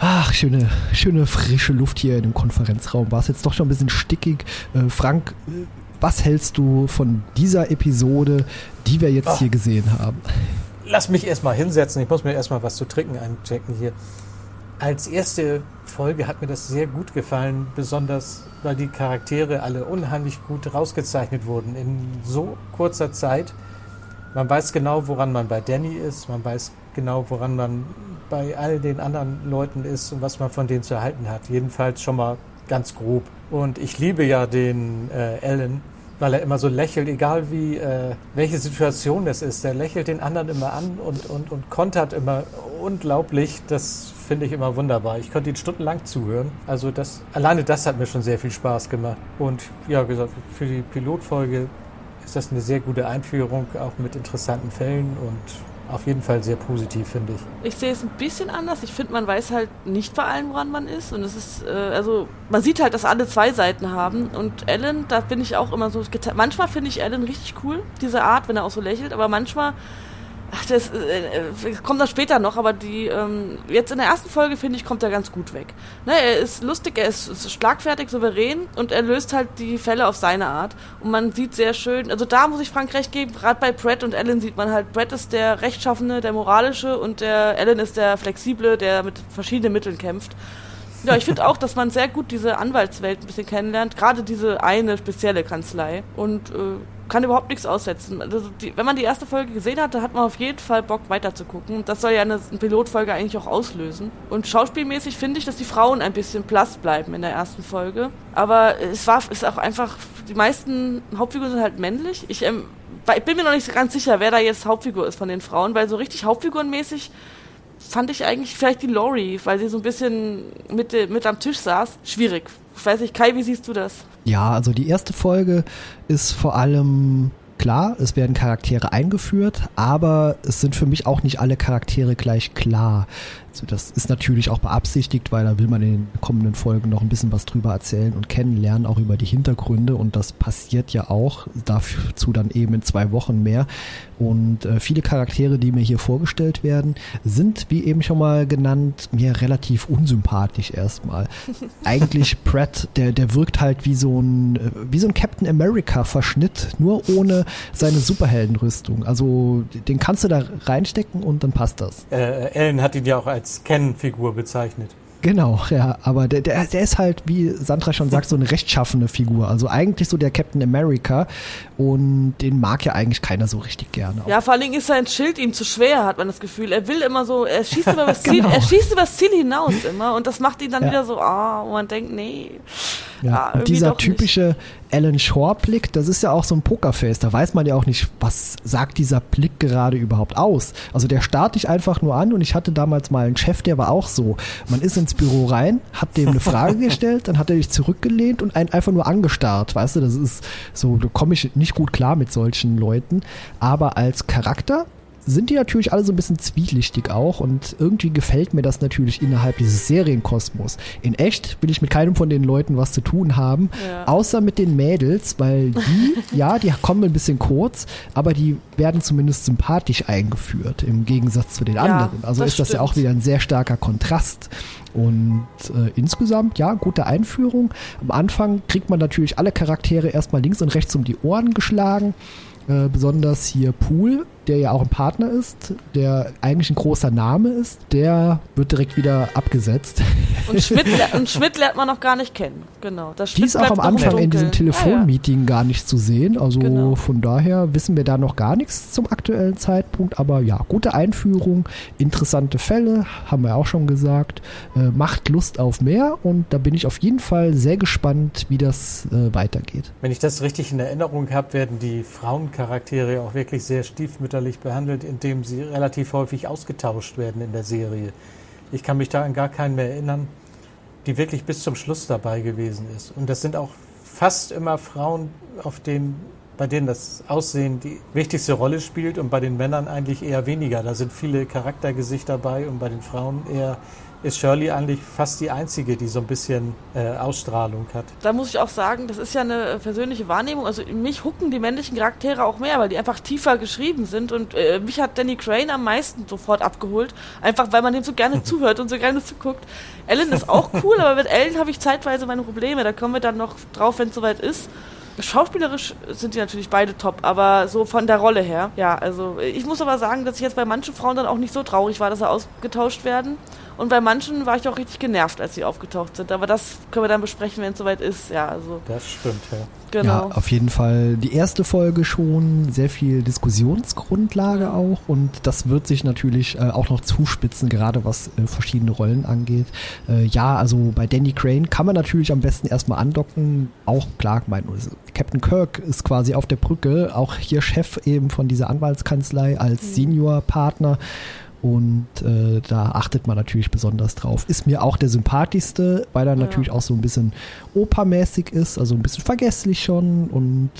Ach, schöne, schöne frische Luft hier in dem Konferenzraum. War es jetzt doch schon ein bisschen stickig. Äh, Frank, äh, was hältst du von dieser Episode, die wir jetzt Ach. hier gesehen haben? lass mich erstmal hinsetzen. Ich muss mir erstmal was zu trinken einchecken hier. Als erste Folge hat mir das sehr gut gefallen, besonders weil die Charaktere alle unheimlich gut rausgezeichnet wurden in so kurzer Zeit. Man weiß genau, woran man bei Danny ist, man weiß genau, woran man bei all den anderen Leuten ist und was man von denen zu erhalten hat. Jedenfalls schon mal ganz grob. Und ich liebe ja den äh, Alan, weil er immer so lächelt, egal wie äh, welche Situation es ist. Er lächelt den anderen immer an und, und, und kontert immer unglaublich. Das finde ich immer wunderbar. Ich konnte ihn stundenlang zuhören. Also das, alleine das hat mir schon sehr viel Spaß gemacht. Und ja, wie gesagt, für die Pilotfolge ist das eine sehr gute Einführung, auch mit interessanten Fällen und auf jeden Fall sehr positiv, finde ich. Ich sehe es ein bisschen anders. Ich finde, man weiß halt nicht bei allen, woran man ist. Und es ist, äh, also, man sieht halt, dass alle zwei Seiten haben. Und Alan, da bin ich auch immer so. Manchmal finde ich Alan richtig cool, diese Art, wenn er auch so lächelt. Aber manchmal Ach, das äh, kommt dann später noch, aber die ähm, jetzt in der ersten Folge finde ich kommt er ganz gut weg. Ne, er ist lustig, er ist, ist, schlagfertig, souverän und er löst halt die Fälle auf seine Art und man sieht sehr schön. Also da muss ich Frank recht geben. Gerade bei Brett und Ellen sieht man halt, Brett ist der rechtschaffene, der moralische und der Ellen ist der flexible, der mit verschiedenen Mitteln kämpft. Ja, ich finde auch, dass man sehr gut diese Anwaltswelt ein bisschen kennenlernt, gerade diese eine spezielle Kanzlei und äh, kann überhaupt nichts aussetzen. Also die, wenn man die erste Folge gesehen hat, da hat man auf jeden Fall Bock weiterzugucken. Das soll ja eine, eine Pilotfolge eigentlich auch auslösen. Und schauspielmäßig finde ich, dass die Frauen ein bisschen blass bleiben in der ersten Folge. Aber es war ist auch einfach, die meisten Hauptfiguren sind halt männlich. Ich, ähm, ich bin mir noch nicht ganz sicher, wer da jetzt Hauptfigur ist von den Frauen, weil so richtig Hauptfigurenmäßig fand ich eigentlich vielleicht die Lori, weil sie so ein bisschen mit, mit am Tisch saß. Schwierig. Ich weiß nicht, Kai, wie siehst du das? Ja, also die erste Folge ist vor allem klar, es werden Charaktere eingeführt, aber es sind für mich auch nicht alle Charaktere gleich klar. Also das ist natürlich auch beabsichtigt, weil da will man in den kommenden Folgen noch ein bisschen was drüber erzählen und kennenlernen, auch über die Hintergründe. Und das passiert ja auch dazu dann eben in zwei Wochen mehr. Und äh, viele Charaktere, die mir hier vorgestellt werden, sind, wie eben schon mal genannt, mir relativ unsympathisch erstmal. Eigentlich Pratt, der, der wirkt halt wie so ein, äh, wie so ein Captain America Verschnitt, nur ohne seine Superheldenrüstung. Also den kannst du da reinstecken und dann passt das. Äh, Ellen hat ihn ja auch als als Ken-Figur bezeichnet. Genau, ja, aber der, der, der ist halt, wie Sandra schon sagt, so eine rechtschaffene Figur. Also eigentlich so der Captain America und den mag ja eigentlich keiner so richtig gerne. Ja, vor allen Dingen ist sein Schild ihm zu schwer, hat man das Gefühl. Er will immer so, er schießt über das Ziel, genau. er schießt über das Ziel hinaus immer und das macht ihn dann ja. wieder so, ah, wo man denkt, nee. Ja, ah, und dieser typische Alan Shore-Blick, das ist ja auch so ein Pokerface. Da weiß man ja auch nicht, was sagt dieser Blick gerade überhaupt aus. Also der starrt dich einfach nur an und ich hatte damals mal einen Chef, der war auch so. Man ist ins Büro rein, hat dem eine Frage gestellt, dann hat er dich zurückgelehnt und einen einfach nur angestarrt. Weißt du, das ist so, da komme ich nicht gut klar mit solchen Leuten. Aber als Charakter sind die natürlich alle so ein bisschen zwielichtig auch und irgendwie gefällt mir das natürlich innerhalb dieses Serienkosmos. In echt will ich mit keinem von den Leuten was zu tun haben, ja. außer mit den Mädels, weil die, ja, die kommen ein bisschen kurz, aber die werden zumindest sympathisch eingeführt im Gegensatz zu den ja, anderen. Also das ist das stimmt. ja auch wieder ein sehr starker Kontrast. Und äh, insgesamt, ja, gute Einführung. Am Anfang kriegt man natürlich alle Charaktere erstmal links und rechts um die Ohren geschlagen. Äh, besonders hier Pool, der ja auch ein Partner ist, der eigentlich ein großer Name ist, der wird direkt wieder abgesetzt. Und Schmidt, und Schmidt lernt man noch gar nicht kennen. Genau. Das Die ist auch am Anfang in diesem Telefonmeeting ah, ja. gar nicht zu sehen. Also genau. von daher wissen wir da noch gar nichts zum aktuellen Zeitpunkt. Aber ja, gute Einführung, interessante Fälle, haben wir auch schon gesagt. Äh, macht Lust auf mehr und da bin ich auf jeden Fall sehr gespannt, wie das äh, weitergeht. Wenn ich das richtig in Erinnerung habe, werden die Frauen Charaktere auch wirklich sehr stiefmütterlich behandelt, indem sie relativ häufig ausgetauscht werden in der Serie. Ich kann mich da an gar keinen mehr erinnern, die wirklich bis zum Schluss dabei gewesen ist. Und das sind auch fast immer Frauen, auf denen, bei denen das Aussehen die wichtigste Rolle spielt und bei den Männern eigentlich eher weniger. Da sind viele Charaktergesichter dabei und bei den Frauen eher ist Shirley eigentlich fast die einzige, die so ein bisschen äh, Ausstrahlung hat. Da muss ich auch sagen, das ist ja eine persönliche Wahrnehmung. Also mich hucken die männlichen Charaktere auch mehr, weil die einfach tiefer geschrieben sind. Und äh, mich hat Danny Crane am meisten sofort abgeholt. Einfach weil man dem so gerne zuhört und so gerne zuguckt. Ellen ist auch cool, aber mit Ellen habe ich zeitweise meine Probleme. Da kommen wir dann noch drauf, wenn es soweit ist. Schauspielerisch sind die natürlich beide top, aber so von der Rolle her, ja, also ich muss aber sagen, dass ich jetzt bei manchen Frauen dann auch nicht so traurig war, dass sie ausgetauscht werden. Und bei manchen war ich auch richtig genervt, als sie aufgetaucht sind. Aber das können wir dann besprechen, wenn es soweit ist. Ja, also. Das stimmt, ja. Genau. Ja, auf jeden Fall die erste Folge schon sehr viel Diskussionsgrundlage auch und das wird sich natürlich äh, auch noch zuspitzen, gerade was äh, verschiedene Rollen angeht. Äh, ja, also bei Danny Crane kann man natürlich am besten erstmal andocken. Auch klar, mein, Captain Kirk ist quasi auf der Brücke, auch hier Chef eben von dieser Anwaltskanzlei als Mhm. Seniorpartner. Und äh, da achtet man natürlich besonders drauf. Ist mir auch der sympathischste, weil er Ja. natürlich auch so ein bisschen opermäßig ist, also ein bisschen vergesslich schon und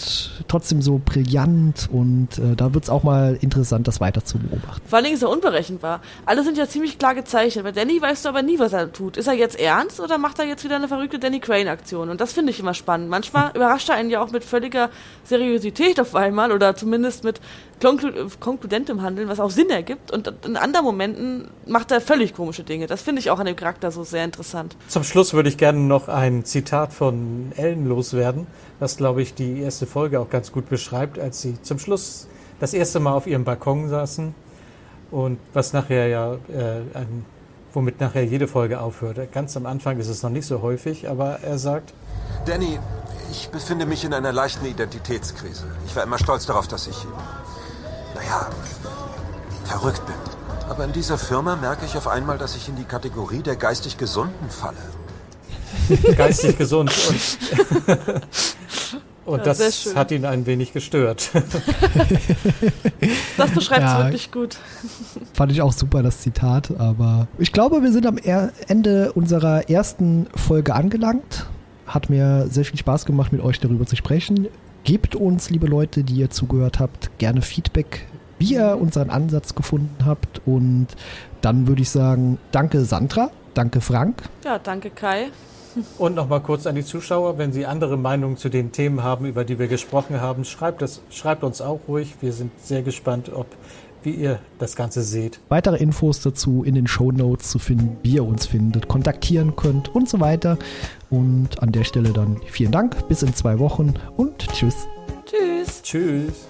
trotzdem so brillant. Und äh, da wird es auch mal interessant, das weiter zu beobachten. Vor allen Dingen ist er unberechenbar. Alle sind ja ziemlich klar gezeichnet. Bei Danny weißt du aber nie, was er tut. Ist er jetzt ernst oder macht er jetzt wieder eine verrückte Danny Crane-Aktion? Und das finde ich immer spannend. Manchmal überrascht er einen ja auch mit völliger Seriosität auf einmal oder zumindest mit konkludentem Handeln, was auch Sinn ergibt. Und in anderen Momenten macht er völlig komische Dinge. Das finde ich auch an dem Charakter so sehr interessant. Zum Schluss würde ich gerne noch ein Zitat von Ellen loswerden, was, glaube ich, die erste Folge auch ganz gut beschreibt, als sie zum Schluss das erste Mal auf ihrem Balkon saßen und was nachher ja, äh, ein, womit nachher jede Folge aufhört. Ganz am Anfang ist es noch nicht so häufig, aber er sagt, Danny, ich befinde mich in einer leichten Identitätskrise. Ich war immer stolz darauf, dass ich, naja, verrückt bin. Aber in dieser Firma merke ich auf einmal, dass ich in die Kategorie der geistig Gesunden falle. geistig gesund und, und Ja, das hat ihn ein wenig gestört. Das beschreibt es Ja. wirklich gut. Fand ich auch super, das Zitat. Aber ich glaube, wir sind am er Ende unserer ersten Folge angelangt. Hat mir sehr viel Spaß gemacht, mit euch darüber zu sprechen. Gebt uns, liebe Leute, die ihr zugehört habt, gerne Feedback, wie ihr unseren Ansatz gefunden habt. Und dann würde ich sagen, danke Sandra, danke Frank. Ja, danke Kai. Und nochmal kurz an die Zuschauer, wenn Sie andere Meinungen zu den Themen haben, über die wir gesprochen haben, schreibt, das, schreibt uns auch ruhig. Wir sind sehr gespannt, ob, wie ihr das Ganze seht. Weitere Infos dazu in den Show Notes zu finden, wie ihr uns findet, kontaktieren könnt und so weiter. Und an der Stelle dann vielen Dank, bis in zwei Wochen und tschüss. Tschüss. Tschüss.